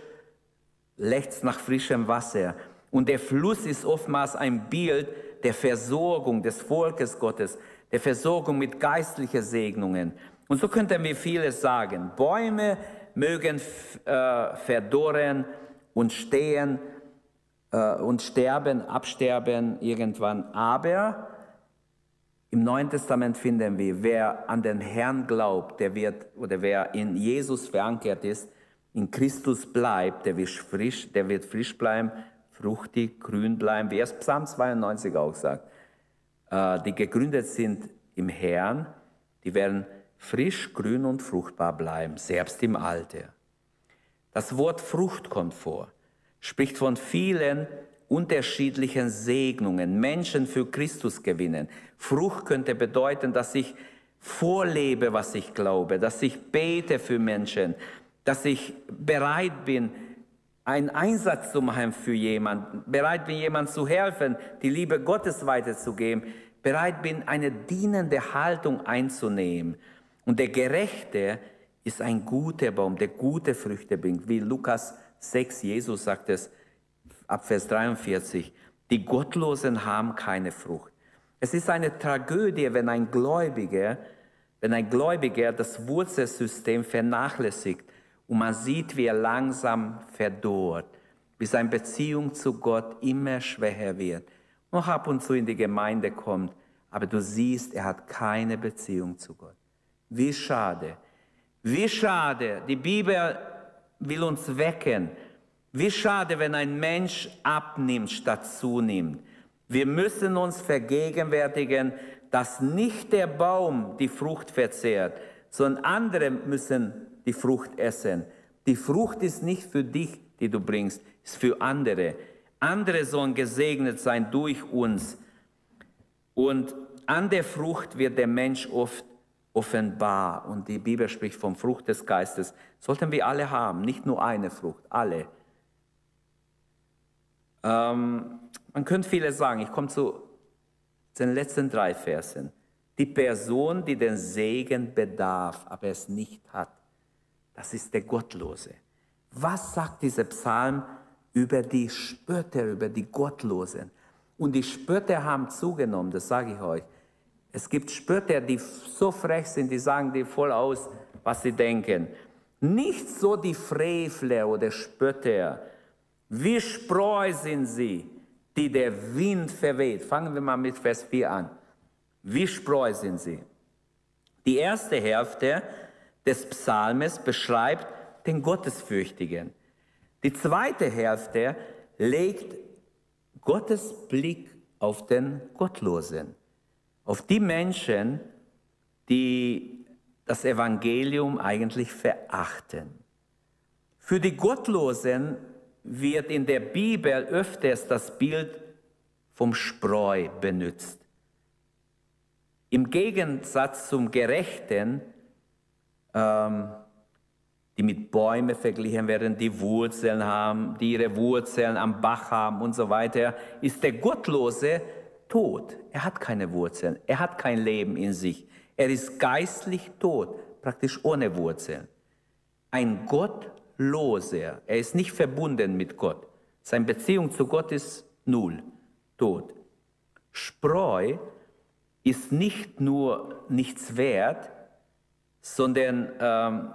lechzt nach frischem Wasser. Und der Fluss ist oftmals ein Bild der Versorgung des Volkes Gottes, der Versorgung mit geistlichen Segnungen. Und so könnten wir vieles sagen. Bäume mögen äh, verdorren und stehen äh, und sterben, absterben irgendwann. Aber im Neuen Testament finden wir, wer an den Herrn glaubt, der wird, oder wer in Jesus verankert ist, in Christus bleibt, der wird frisch, der wird frisch bleiben, fruchtig, grün bleiben, wie es Psalm 92 auch sagt. Äh, die gegründet sind im Herrn, die werden frisch, grün und fruchtbar bleiben, selbst im Alter. Das Wort Frucht kommt vor. spricht von vielen unterschiedlichen Segnungen, Menschen für Christus gewinnen. Frucht könnte bedeuten, dass ich vorlebe, was ich glaube, dass ich bete für Menschen, dass ich bereit bin, einen Einsatz zu machen für jemanden, bereit bin, jemandem zu helfen, die Liebe Gottes weiterzugeben, bereit bin, eine dienende Haltung einzunehmen. Und der Gerechte ist ein guter Baum, der gute Früchte bringt, wie Lukas 6, Jesus sagt es ab Vers 43, die Gottlosen haben keine Frucht. Es ist eine Tragödie, wenn ein Gläubiger, wenn ein Gläubiger das Wurzelsystem vernachlässigt und man sieht, wie er langsam verdorrt, wie seine Beziehung zu Gott immer schwächer wird, noch ab und zu in die Gemeinde kommt, aber du siehst, er hat keine Beziehung zu Gott. Wie schade. Wie schade. Die Bibel will uns wecken. Wie schade, wenn ein Mensch abnimmt statt zunimmt. Wir müssen uns vergegenwärtigen, dass nicht der Baum die Frucht verzehrt, sondern andere müssen die Frucht essen. Die Frucht ist nicht für dich, die du bringst, ist für andere. Andere sollen gesegnet sein durch uns. Und an der Frucht wird der Mensch oft offenbar. Und die Bibel spricht vom Frucht des Geistes. Sollten wir alle haben, nicht nur eine Frucht, alle. Ähm, man könnte viele sagen, ich komme zu den letzten drei Versen. Die Person, die den Segen bedarf, aber es nicht hat, das ist der Gottlose. Was sagt dieser Psalm über die Spötter, über die Gottlosen? Und die Spötter haben zugenommen, das sage ich euch. Es gibt Spötter, die so frech sind, die sagen dir voll aus, was sie denken. Nicht so die Frevler oder Spötter. Wie Spreu sind sie, die der Wind verweht. Fangen wir mal mit Vers 4 an. Wie Spreu sind sie. Die erste Hälfte des Psalmes beschreibt den Gottesfürchtigen. Die zweite Hälfte legt Gottes Blick auf den Gottlosen, auf die Menschen, die das Evangelium eigentlich verachten. Für die Gottlosen wird in der Bibel öfters das Bild vom Spreu benutzt. Im Gegensatz zum Gerechten ähm, die mit Bäumen verglichen werden, die Wurzeln haben, die ihre Wurzeln am Bach haben und so weiter, ist der Gottlose tot. Er hat keine Wurzeln, er hat kein Leben in sich. Er ist geistlich tot, praktisch ohne Wurzeln. Ein Gottloser, er ist nicht verbunden mit Gott. Seine Beziehung zu Gott ist null, tot. Spreu ist nicht nur nichts wert, sondern ähm,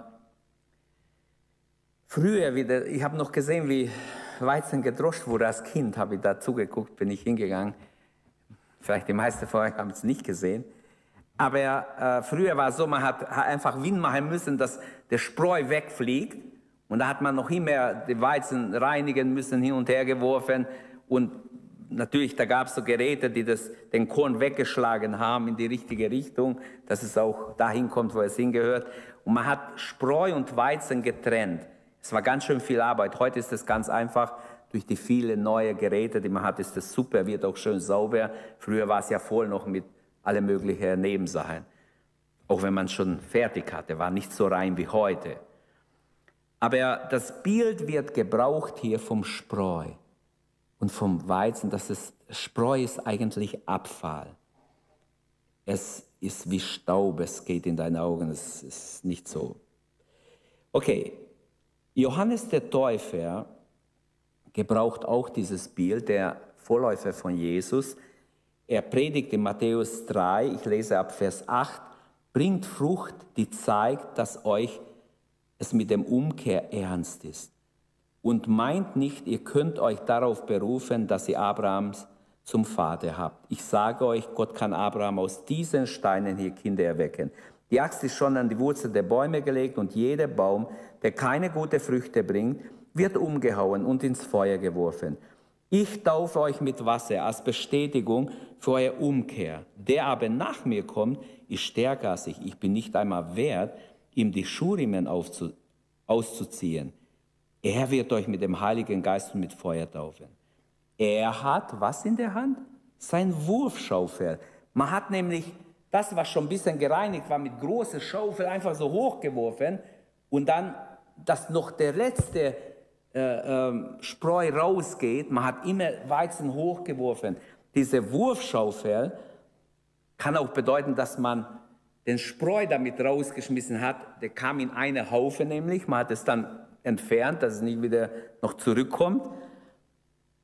früher wieder, ich habe noch gesehen, wie Weizen gedroscht wurde als Kind, habe ich da zugeguckt, bin ich hingegangen. Vielleicht die meisten von euch haben es nicht gesehen. Aber äh, früher war es so, man hat, einfach Wind machen müssen, dass der Spreu wegfliegt. Und da hat man noch immer die Weizen reinigen müssen, hin und her geworfen. Und natürlich, da gab es so Geräte, die das, den Korn weggeschlagen haben in die richtige Richtung, dass es auch dahin kommt, wo es hingehört. Und man hat Spreu und Weizen getrennt. Es war ganz schön viel Arbeit. Heute ist es ganz einfach. Durch die vielen neuen Geräte, die man hat, ist es super, wird auch schön sauber. Früher war es ja voll noch mit alle möglichen Nebensachen. Auch wenn man schon fertig hatte, war nicht so rein wie heute. Aber das Bild wird gebraucht hier vom Spreu und vom Weizen, dass es Spreu ist eigentlich Abfall. Es ist wie Staub, es geht in deine Augen, es ist nicht so. Okay, Johannes der Täufer gebraucht auch dieses Bild, der Vorläufer von Jesus. Er predigt in Matthäus 3, ich lese ab Vers 8, bringt Frucht, die zeigt, dass euch es mit dem Umkehr ernst ist und meint nicht, ihr könnt euch darauf berufen, dass ihr Abrahams zum Vater habt. Ich sage euch, Gott kann Abraham aus diesen Steinen hier Kinder erwecken. Die Axt ist schon an die Wurzel der Bäume gelegt und jeder Baum, der keine gute Früchte bringt, wird umgehauen und ins Feuer geworfen. Ich taufe euch mit Wasser als Bestätigung für eure Umkehr. Der aber nach mir kommt, ist stärker als ich. Ich bin nicht einmal wert, ihm die Schuhriemen auszuziehen. Er wird euch mit dem Heiligen Geist und mit Feuer taufen. Er hat was in der Hand? Sein Wurfschaufel. Man hat nämlich das, was schon ein bisschen gereinigt war, mit großer Schaufel einfach so hochgeworfen und dann, dass noch der letzte äh, äh, Spreu rausgeht. Man hat immer Weizen hochgeworfen. Diese Wurfschaufel kann auch bedeuten, dass man den Spreu damit rausgeschmissen hat. Der kam in eine Haufe nämlich. Man hat es dann entfernt, dass es nicht wieder noch zurückkommt.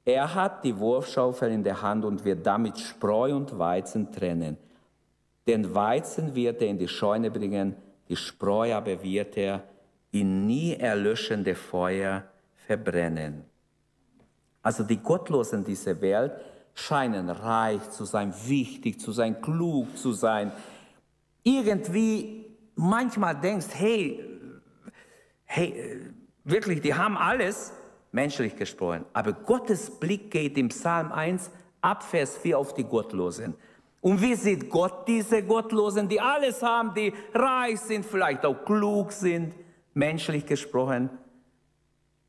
Er hat die Wurfschaufel in der Hand und wird damit Spreu und Weizen trennen. Den Weizen wird er in die Scheune bringen, die Spreu aber wird er in nie erlöschende Feuer verbrennen. Also die Gottlosen dieser Welt scheinen reich zu sein, wichtig zu sein, klug zu sein. Irgendwie manchmal denkst, hey, hey, wirklich, die haben alles, menschlich gesprochen. Aber Gottes Blick geht im Psalm 1 ab Vers 4 auf die Gottlosen. Und wie sieht Gott diese Gottlosen, die alles haben, die reich sind, vielleicht auch klug sind, menschlich gesprochen?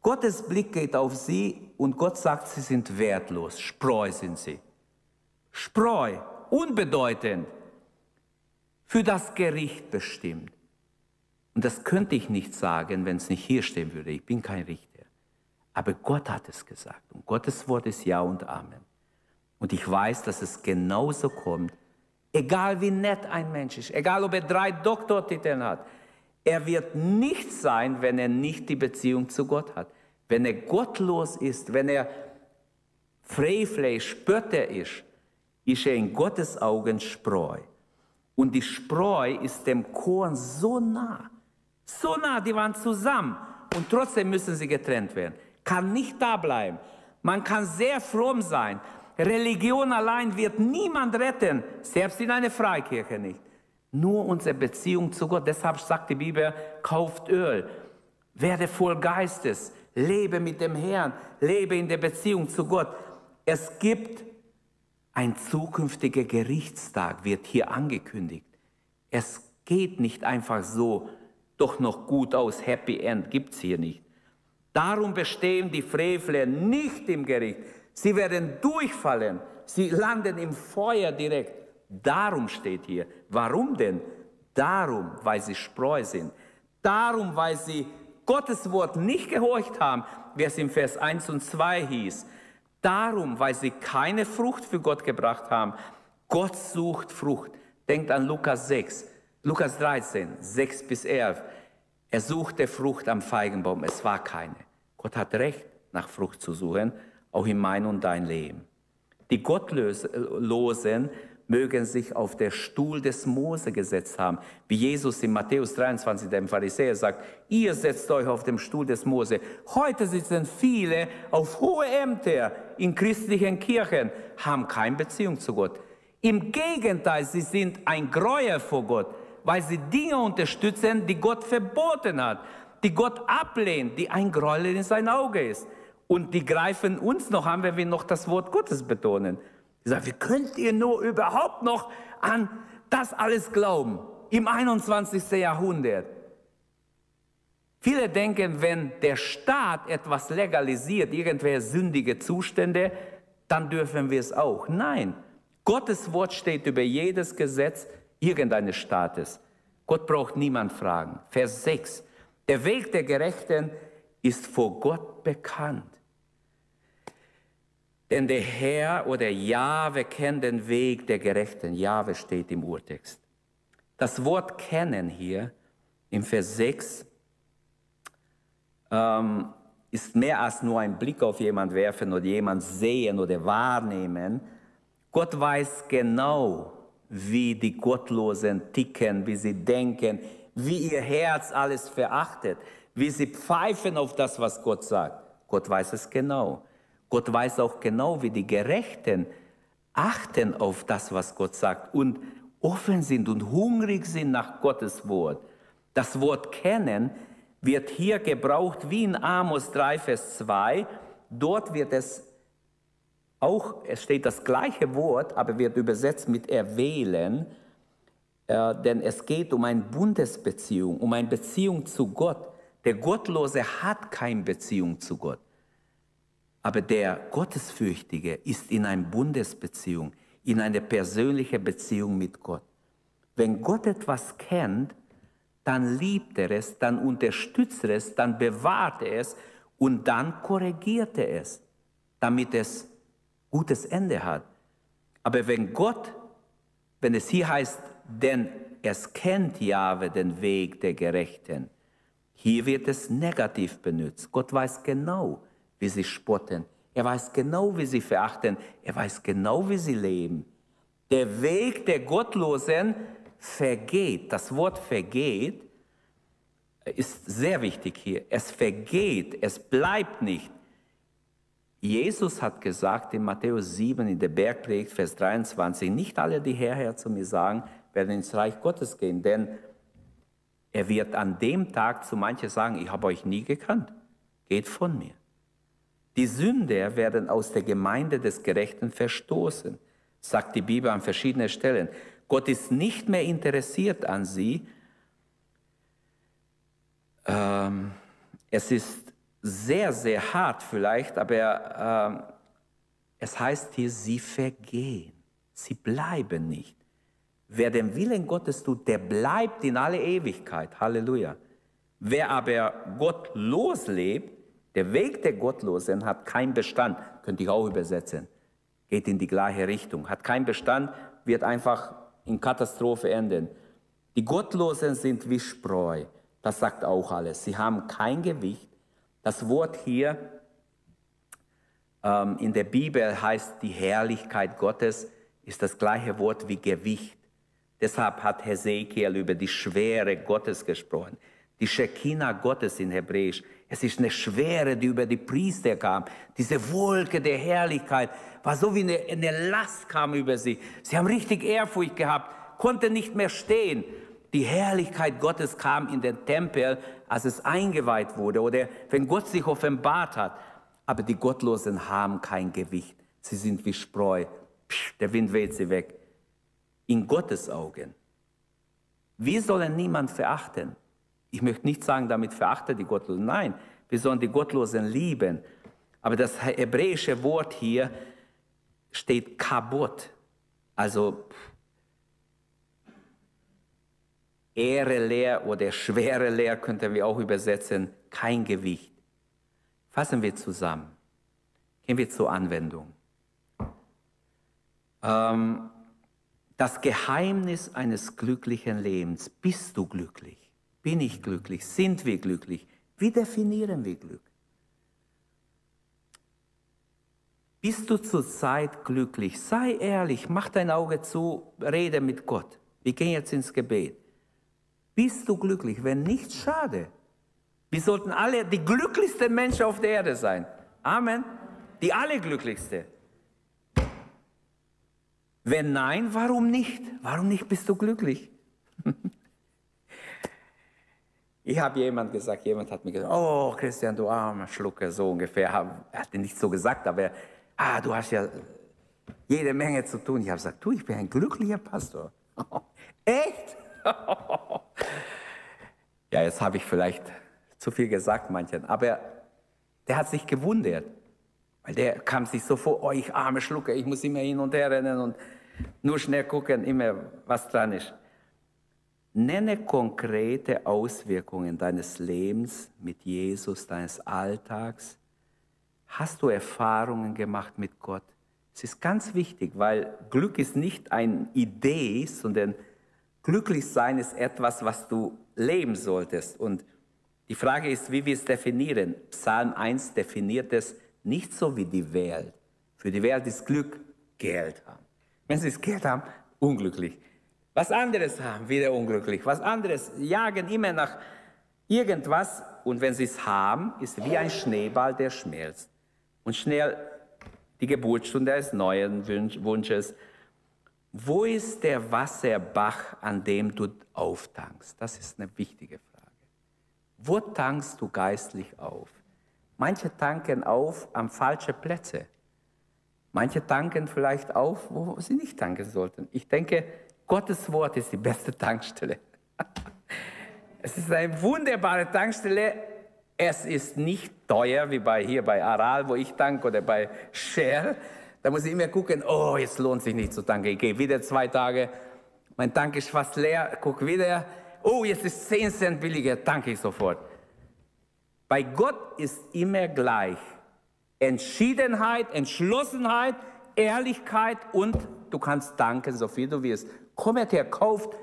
Gottes Blick geht auf sie und Gott sagt, sie sind wertlos, Spreu sind sie. Spreu, unbedeutend, für das Gericht bestimmt. Und das könnte ich nicht sagen, wenn es nicht hier stehen würde. Ich bin kein Richter. Aber Gott hat es gesagt. Und Gottes Wort ist Ja und Amen. Und ich weiß, dass es genauso kommt. Egal wie nett ein Mensch ist, egal ob er drei Doktortitel hat, er wird nicht sein, wenn er nicht die Beziehung zu Gott hat. Wenn er gottlos ist, wenn er Frevler, Spötter ist, ist er in Gottes Augen Spreu. Und die Spreu ist dem Korn so nah, so nah, die waren zusammen. Und trotzdem müssen sie getrennt werden kann nicht da bleiben. Man kann sehr fromm sein. Religion allein wird niemand retten, selbst in einer Freikirche nicht. Nur unsere Beziehung zu Gott. Deshalb sagt die Bibel, kauft Öl, werde voll Geistes, lebe mit dem Herrn, lebe in der Beziehung zu Gott. Es gibt ein zukünftiger Gerichtstag, wird hier angekündigt. Es geht nicht einfach so, doch noch gut aus, Happy End gibt es hier nicht. Darum bestehen die Frevler nicht im Gericht. Sie werden durchfallen. Sie landen im Feuer direkt. Darum steht hier. Warum denn? Darum, weil sie Spreu sind. Darum, weil sie Gottes Wort nicht gehorcht haben, wie es im Vers 1 und 2 hieß. Darum, weil sie keine Frucht für Gott gebracht haben. Gott sucht Frucht. Denkt an Lukas 6, Lukas 13, 6 bis 11. Er suchte Frucht am Feigenbaum, es war keine. Gott hat Recht, nach Frucht zu suchen, auch in mein und dein Leben. Die Gottlosen mögen sich auf der Stuhl des Mose gesetzt haben, wie Jesus in Matthäus 23 dem Pharisäer sagt, ihr setzt euch auf dem Stuhl des Mose. Heute sitzen viele auf hohe Ämter in christlichen Kirchen, haben keine Beziehung zu Gott. Im Gegenteil, sie sind ein Gräuel vor Gott, weil sie Dinge unterstützen, die Gott verboten hat die Gott ablehnt, die ein Gräuel in sein Auge ist. Und die greifen uns noch an, wenn wir noch das Wort Gottes betonen. Die sagen, wie könnt ihr nur überhaupt noch an das alles glauben im 21. Jahrhundert? Viele denken, wenn der Staat etwas legalisiert, irgendwelche sündige Zustände, dann dürfen wir es auch. Nein, Gottes Wort steht über jedes Gesetz irgendeines Staates. Gott braucht niemand fragen. Vers 6. Der Weg der Gerechten ist vor Gott bekannt. Denn der Herr oder Jahwe kennt den Weg der Gerechten. Jahwe steht im Urtext. Das Wort kennen hier im Vers 6 ähm, ist mehr als nur ein Blick auf jemand werfen oder jemand sehen oder wahrnehmen. Gott weiß genau, wie die Gottlosen ticken, wie sie denken, wie ihr Herz alles verachtet, wie sie pfeifen auf das, was Gott sagt. Gott weiß es genau. Gott weiß auch genau, wie die Gerechten achten auf das, was Gott sagt und offen sind und hungrig sind nach Gottes Wort. Das Wort kennen wird hier gebraucht wie in Amos 3, Vers 2. Dort wird es auch, es steht das gleiche Wort, aber wird übersetzt mit erwählen. Äh, denn es geht um eine Bundesbeziehung, um eine Beziehung zu Gott. Der Gottlose hat keine Beziehung zu Gott. Aber der Gottesfürchtige ist in einer Bundesbeziehung, in einer persönlichen Beziehung mit Gott. Wenn Gott etwas kennt, dann liebt er es, dann unterstützt er es, dann bewahrt er es und dann korrigiert er es, damit es gutes Ende hat. Aber wenn Gott, wenn es hier heißt, denn es kennt Jahwe den Weg der Gerechten, hier wird es negativ benutzt. Gott weiß genau, wie sie spotten. Er weiß genau, wie sie verachten. Er weiß genau, wie sie leben. Der Weg der Gottlosen vergeht. Das Wort vergeht ist sehr wichtig hier. Es vergeht, es bleibt nicht. Jesus hat gesagt in Matthäus 7 in der Bergpredigt, Vers 23, nicht alle, die herher zu mir sagen, werden ins Reich Gottes gehen, denn er wird an dem Tag zu manchen sagen, ich habe euch nie gekannt, geht von mir. Die Sünder werden aus der Gemeinde des Gerechten verstoßen, sagt die Bibel an verschiedenen Stellen. Gott ist nicht mehr interessiert an sie. Ähm, es ist sehr, sehr hart vielleicht, aber ähm, es heißt hier, sie vergehen, sie bleiben nicht. Wer den Willen Gottes tut, der bleibt in alle Ewigkeit. Halleluja. Wer aber gottlos lebt, der Weg der Gottlosen hat keinen Bestand, könnte ich auch übersetzen, geht in die gleiche Richtung, hat keinen Bestand, wird einfach in Katastrophe enden. Die Gottlosen sind wie Spreu, das sagt auch alles. Sie haben kein Gewicht. Das Wort hier ähm, in der Bibel heißt die Herrlichkeit Gottes, ist das gleiche Wort wie Gewicht. Deshalb hat Hesekiel über die Schwere Gottes gesprochen. Die Shekinah Gottes in Hebräisch. Es ist eine Schwere, die über die Priester kam. Diese Wolke der Herrlichkeit war so wie eine, eine Last kam über sie. Sie haben richtig Ehrfurcht gehabt, konnten nicht mehr stehen. Die Herrlichkeit Gottes kam in den Tempel, als es eingeweiht wurde oder wenn Gott sich offenbart hat. Aber die Gottlosen haben kein Gewicht. Sie sind wie Spreu. Psch, der Wind weht sie weg in Gottes Augen. Wir sollen niemand verachten. Ich möchte nicht sagen, damit verachte die Gottlosen. Nein, wir sollen die Gottlosen lieben. Aber das hebräische Wort hier steht kabot. Also Ehre leer oder schwere leer könnten wir auch übersetzen. Kein Gewicht. Fassen wir zusammen. Gehen wir zur Anwendung. Ähm, das Geheimnis eines glücklichen Lebens. Bist du glücklich? Bin ich glücklich? Sind wir glücklich? Wie definieren wir Glück? Bist du zurzeit glücklich? Sei ehrlich, mach dein Auge zu, rede mit Gott. Wir gehen jetzt ins Gebet. Bist du glücklich? Wenn nicht, schade. Wir sollten alle die glücklichsten Menschen auf der Erde sein. Amen. Die allerglücklichste. Wenn nein, warum nicht? Warum nicht bist du glücklich? Ich habe jemand gesagt, jemand hat mir gesagt, oh Christian, du armer Schlucker, so ungefähr. Er hat nicht so gesagt, aber ah, du hast ja jede Menge zu tun. Ich habe gesagt, du, ich bin ein glücklicher Pastor. *laughs* Echt? *laughs* ja, jetzt habe ich vielleicht zu viel gesagt manchen, aber der hat sich gewundert, weil der kam sich so vor, oh, ich arme Schlucker, ich muss immer hin und her rennen und nur schnell gucken, immer was dran ist. Nenne konkrete Auswirkungen deines Lebens mit Jesus, deines Alltags. Hast du Erfahrungen gemacht mit Gott? Es ist ganz wichtig, weil Glück ist nicht eine Idee, sondern glücklich sein ist etwas, was du leben solltest. Und die Frage ist, wie wir es definieren. Psalm 1 definiert es nicht so wie die Welt. Für die Welt ist Glück Geld haben. Wenn sie das Geld haben, unglücklich. Was anderes haben, wieder unglücklich. Was anderes, jagen immer nach irgendwas. Und wenn sie es haben, ist wie ein Schneeball, der schmelzt. Und schnell die Geburtsstunde eines neuen Wunsches. Wo ist der Wasserbach, an dem du auftankst? Das ist eine wichtige Frage. Wo tankst du geistlich auf? Manche tanken auf an falsche Plätze. Manche tanken vielleicht auf, wo sie nicht tanken sollten. Ich denke, Gottes Wort ist die beste Tankstelle. *laughs* Es ist eine wunderbare Tankstelle. Es ist nicht teuer wie bei hier bei Aral, wo ich tank oder bei Shell. Da muss ich immer gucken, oh, jetzt lohnt sich nicht zu tanken. Ich gehe wieder zwei Tage, mein Tank ist fast leer, guck wieder, oh, jetzt ist 10 Cent billiger, tanke ich sofort. Bei Gott ist immer gleich. Entschiedenheit, Entschlossenheit, Ehrlichkeit und du kannst danken, so viel du willst. Kommt her, kauft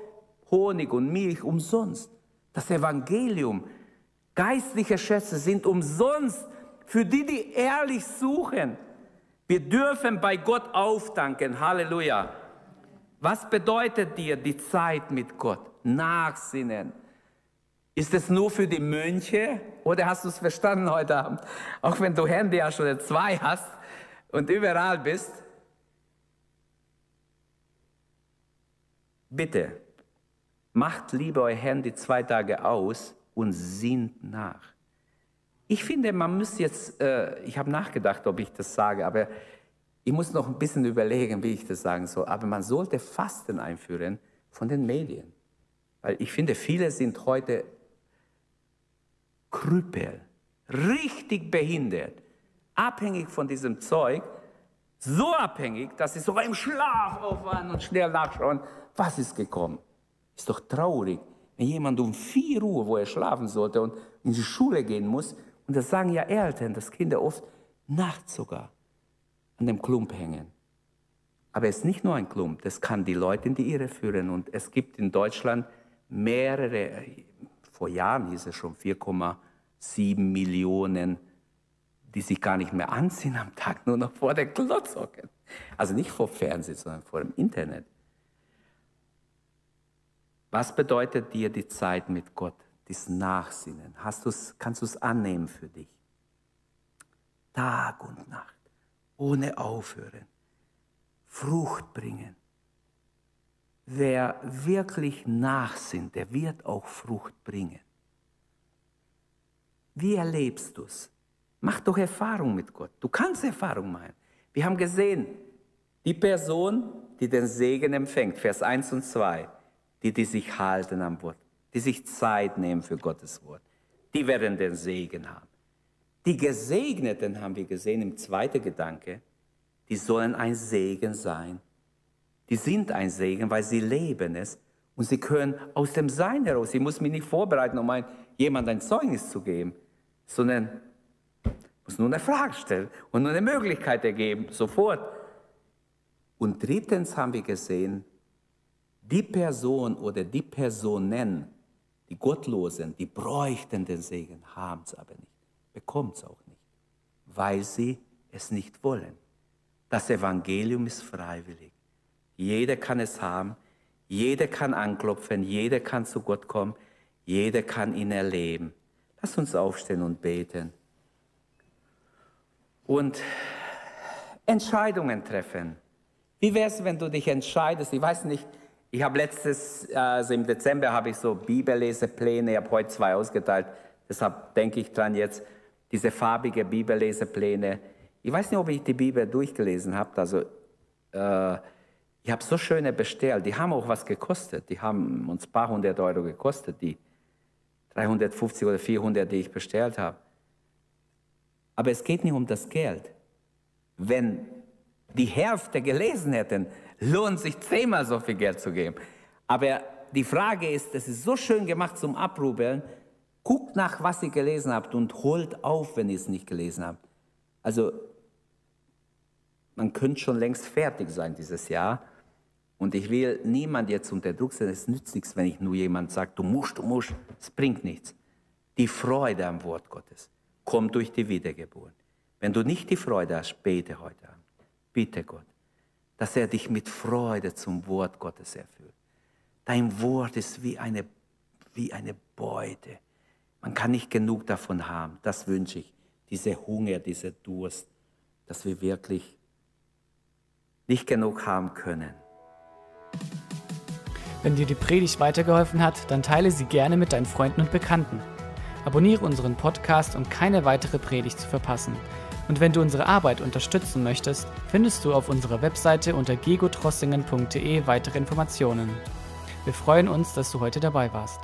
Honig und Milch umsonst. Das Evangelium, geistliche Schätze sind umsonst für die, die ehrlich suchen. Wir dürfen bei Gott aufdanken. Halleluja. Was bedeutet dir die Zeit mit Gott? Nachsinnen. Ist es nur für die Mönche oder hast du es verstanden heute Abend? Auch wenn du Handy ja schon zwei hast und überall bist. Bitte, macht lieber euer Handy zwei Tage aus und sinnt nach. Ich finde, man muss jetzt, äh, ich habe nachgedacht, ob ich das sage, aber ich muss noch ein bisschen überlegen, wie ich das sagen soll. Aber man sollte Fasten einführen von den Medien. Weil ich finde, viele sind heute Krüppel, richtig behindert, abhängig von diesem Zeug, so abhängig, dass sie sogar im Schlaf aufwachen und schnell nachschauen, was ist gekommen. Ist doch traurig, wenn jemand um 4 Uhr, wo er schlafen sollte und in die Schule gehen muss, und das sagen ja Eltern, dass Kinder oft nachts sogar an dem Klump hängen. Aber es ist nicht nur ein Klump, das kann die Leute in die Irre führen. Und es gibt in Deutschland mehrere, vor Jahren hieß es schon 4,7 Millionen, die sich gar nicht mehr anziehen am Tag, nur noch vor der Glotz hocken. Also nicht vor Fernsehen, sondern vor dem Internet. Was bedeutet dir die Zeit mit Gott, das Nachsinnen? Hast du's, kannst du es annehmen für dich? Tag und Nacht, ohne Aufhören, Frucht bringen. Wer wirklich nachsinnt, der wird auch Frucht bringen. Wie erlebst du es? Mach doch Erfahrung mit Gott. Du kannst Erfahrung machen. Wir haben gesehen, die Person, die den Segen empfängt, Vers 1 und 2, die, die sich halten am Wort, die sich Zeit nehmen für Gottes Wort, die werden den Segen haben. Die Gesegneten haben wir gesehen im zweiten Gedanke, die sollen ein Segen sein. Die sind ein Segen, weil sie leben es und sie können aus dem Sein heraus, ich muss mich nicht vorbereiten, um ein, jemand ein Zeugnis zu geben, sondern muss nur eine Frage stellen und nur eine Möglichkeit ergeben, sofort. Und drittens haben wir gesehen, die Person oder die Personen, die Gottlosen, die bräuchten den Segen, haben es aber nicht, bekommen es auch nicht, weil sie es nicht wollen. Das Evangelium ist freiwillig. Jeder kann es haben, jeder kann anklopfen, jeder kann zu Gott kommen, jeder kann ihn erleben. Lass uns aufstehen und beten. Und Entscheidungen treffen. Wie wäre es, wenn du dich entscheidest? Ich weiß nicht, ich habe letztes, also im Dezember habe ich so Bibellesepläne, ich habe heute zwei ausgeteilt, deshalb denke ich dran jetzt, diese farbige Bibellesepläne. Ich weiß nicht, ob ich die Bibel durchgelesen habe, also äh, ich habe so schöne bestellt, die haben auch was gekostet, die haben uns ein paar hundert Euro gekostet, die 350 oder 400, die ich bestellt habe. Aber es geht nicht um das Geld. Wenn die Hälfte gelesen hätten, lohnt sich zehnmal so viel Geld zu geben. Aber die Frage ist, es ist so schön gemacht zum Abrubeln. Guckt nach, was ihr gelesen habt und holt auf, wenn ihr es nicht gelesen habt. Also, man könnte schon längst fertig sein dieses Jahr. Und ich will niemand jetzt unter Druck setzen. Es nützt nichts, wenn ich nur jemand sagt, du musst, du musst. Es bringt nichts. Die Freude am Wort Gottes kommt durch die Wiedergeburt. Wenn du nicht die Freude hast, bete heute an. Bitte Gott dass er dich mit Freude zum Wort Gottes erfüllt. Dein Wort ist wie eine, wie eine Beute. Man kann nicht genug davon haben. Das wünsche ich. Diese Hunger, dieser Durst, dass wir wirklich nicht genug haben können. Wenn dir die Predigt weitergeholfen hat, dann teile sie gerne mit deinen Freunden und Bekannten. Abonniere unseren Podcast, um keine weitere Predigt zu verpassen. Und wenn du unsere Arbeit unterstützen möchtest, findest du auf unserer Webseite unter gegotrossingen.de weitere Informationen. Wir freuen uns, dass du heute dabei warst.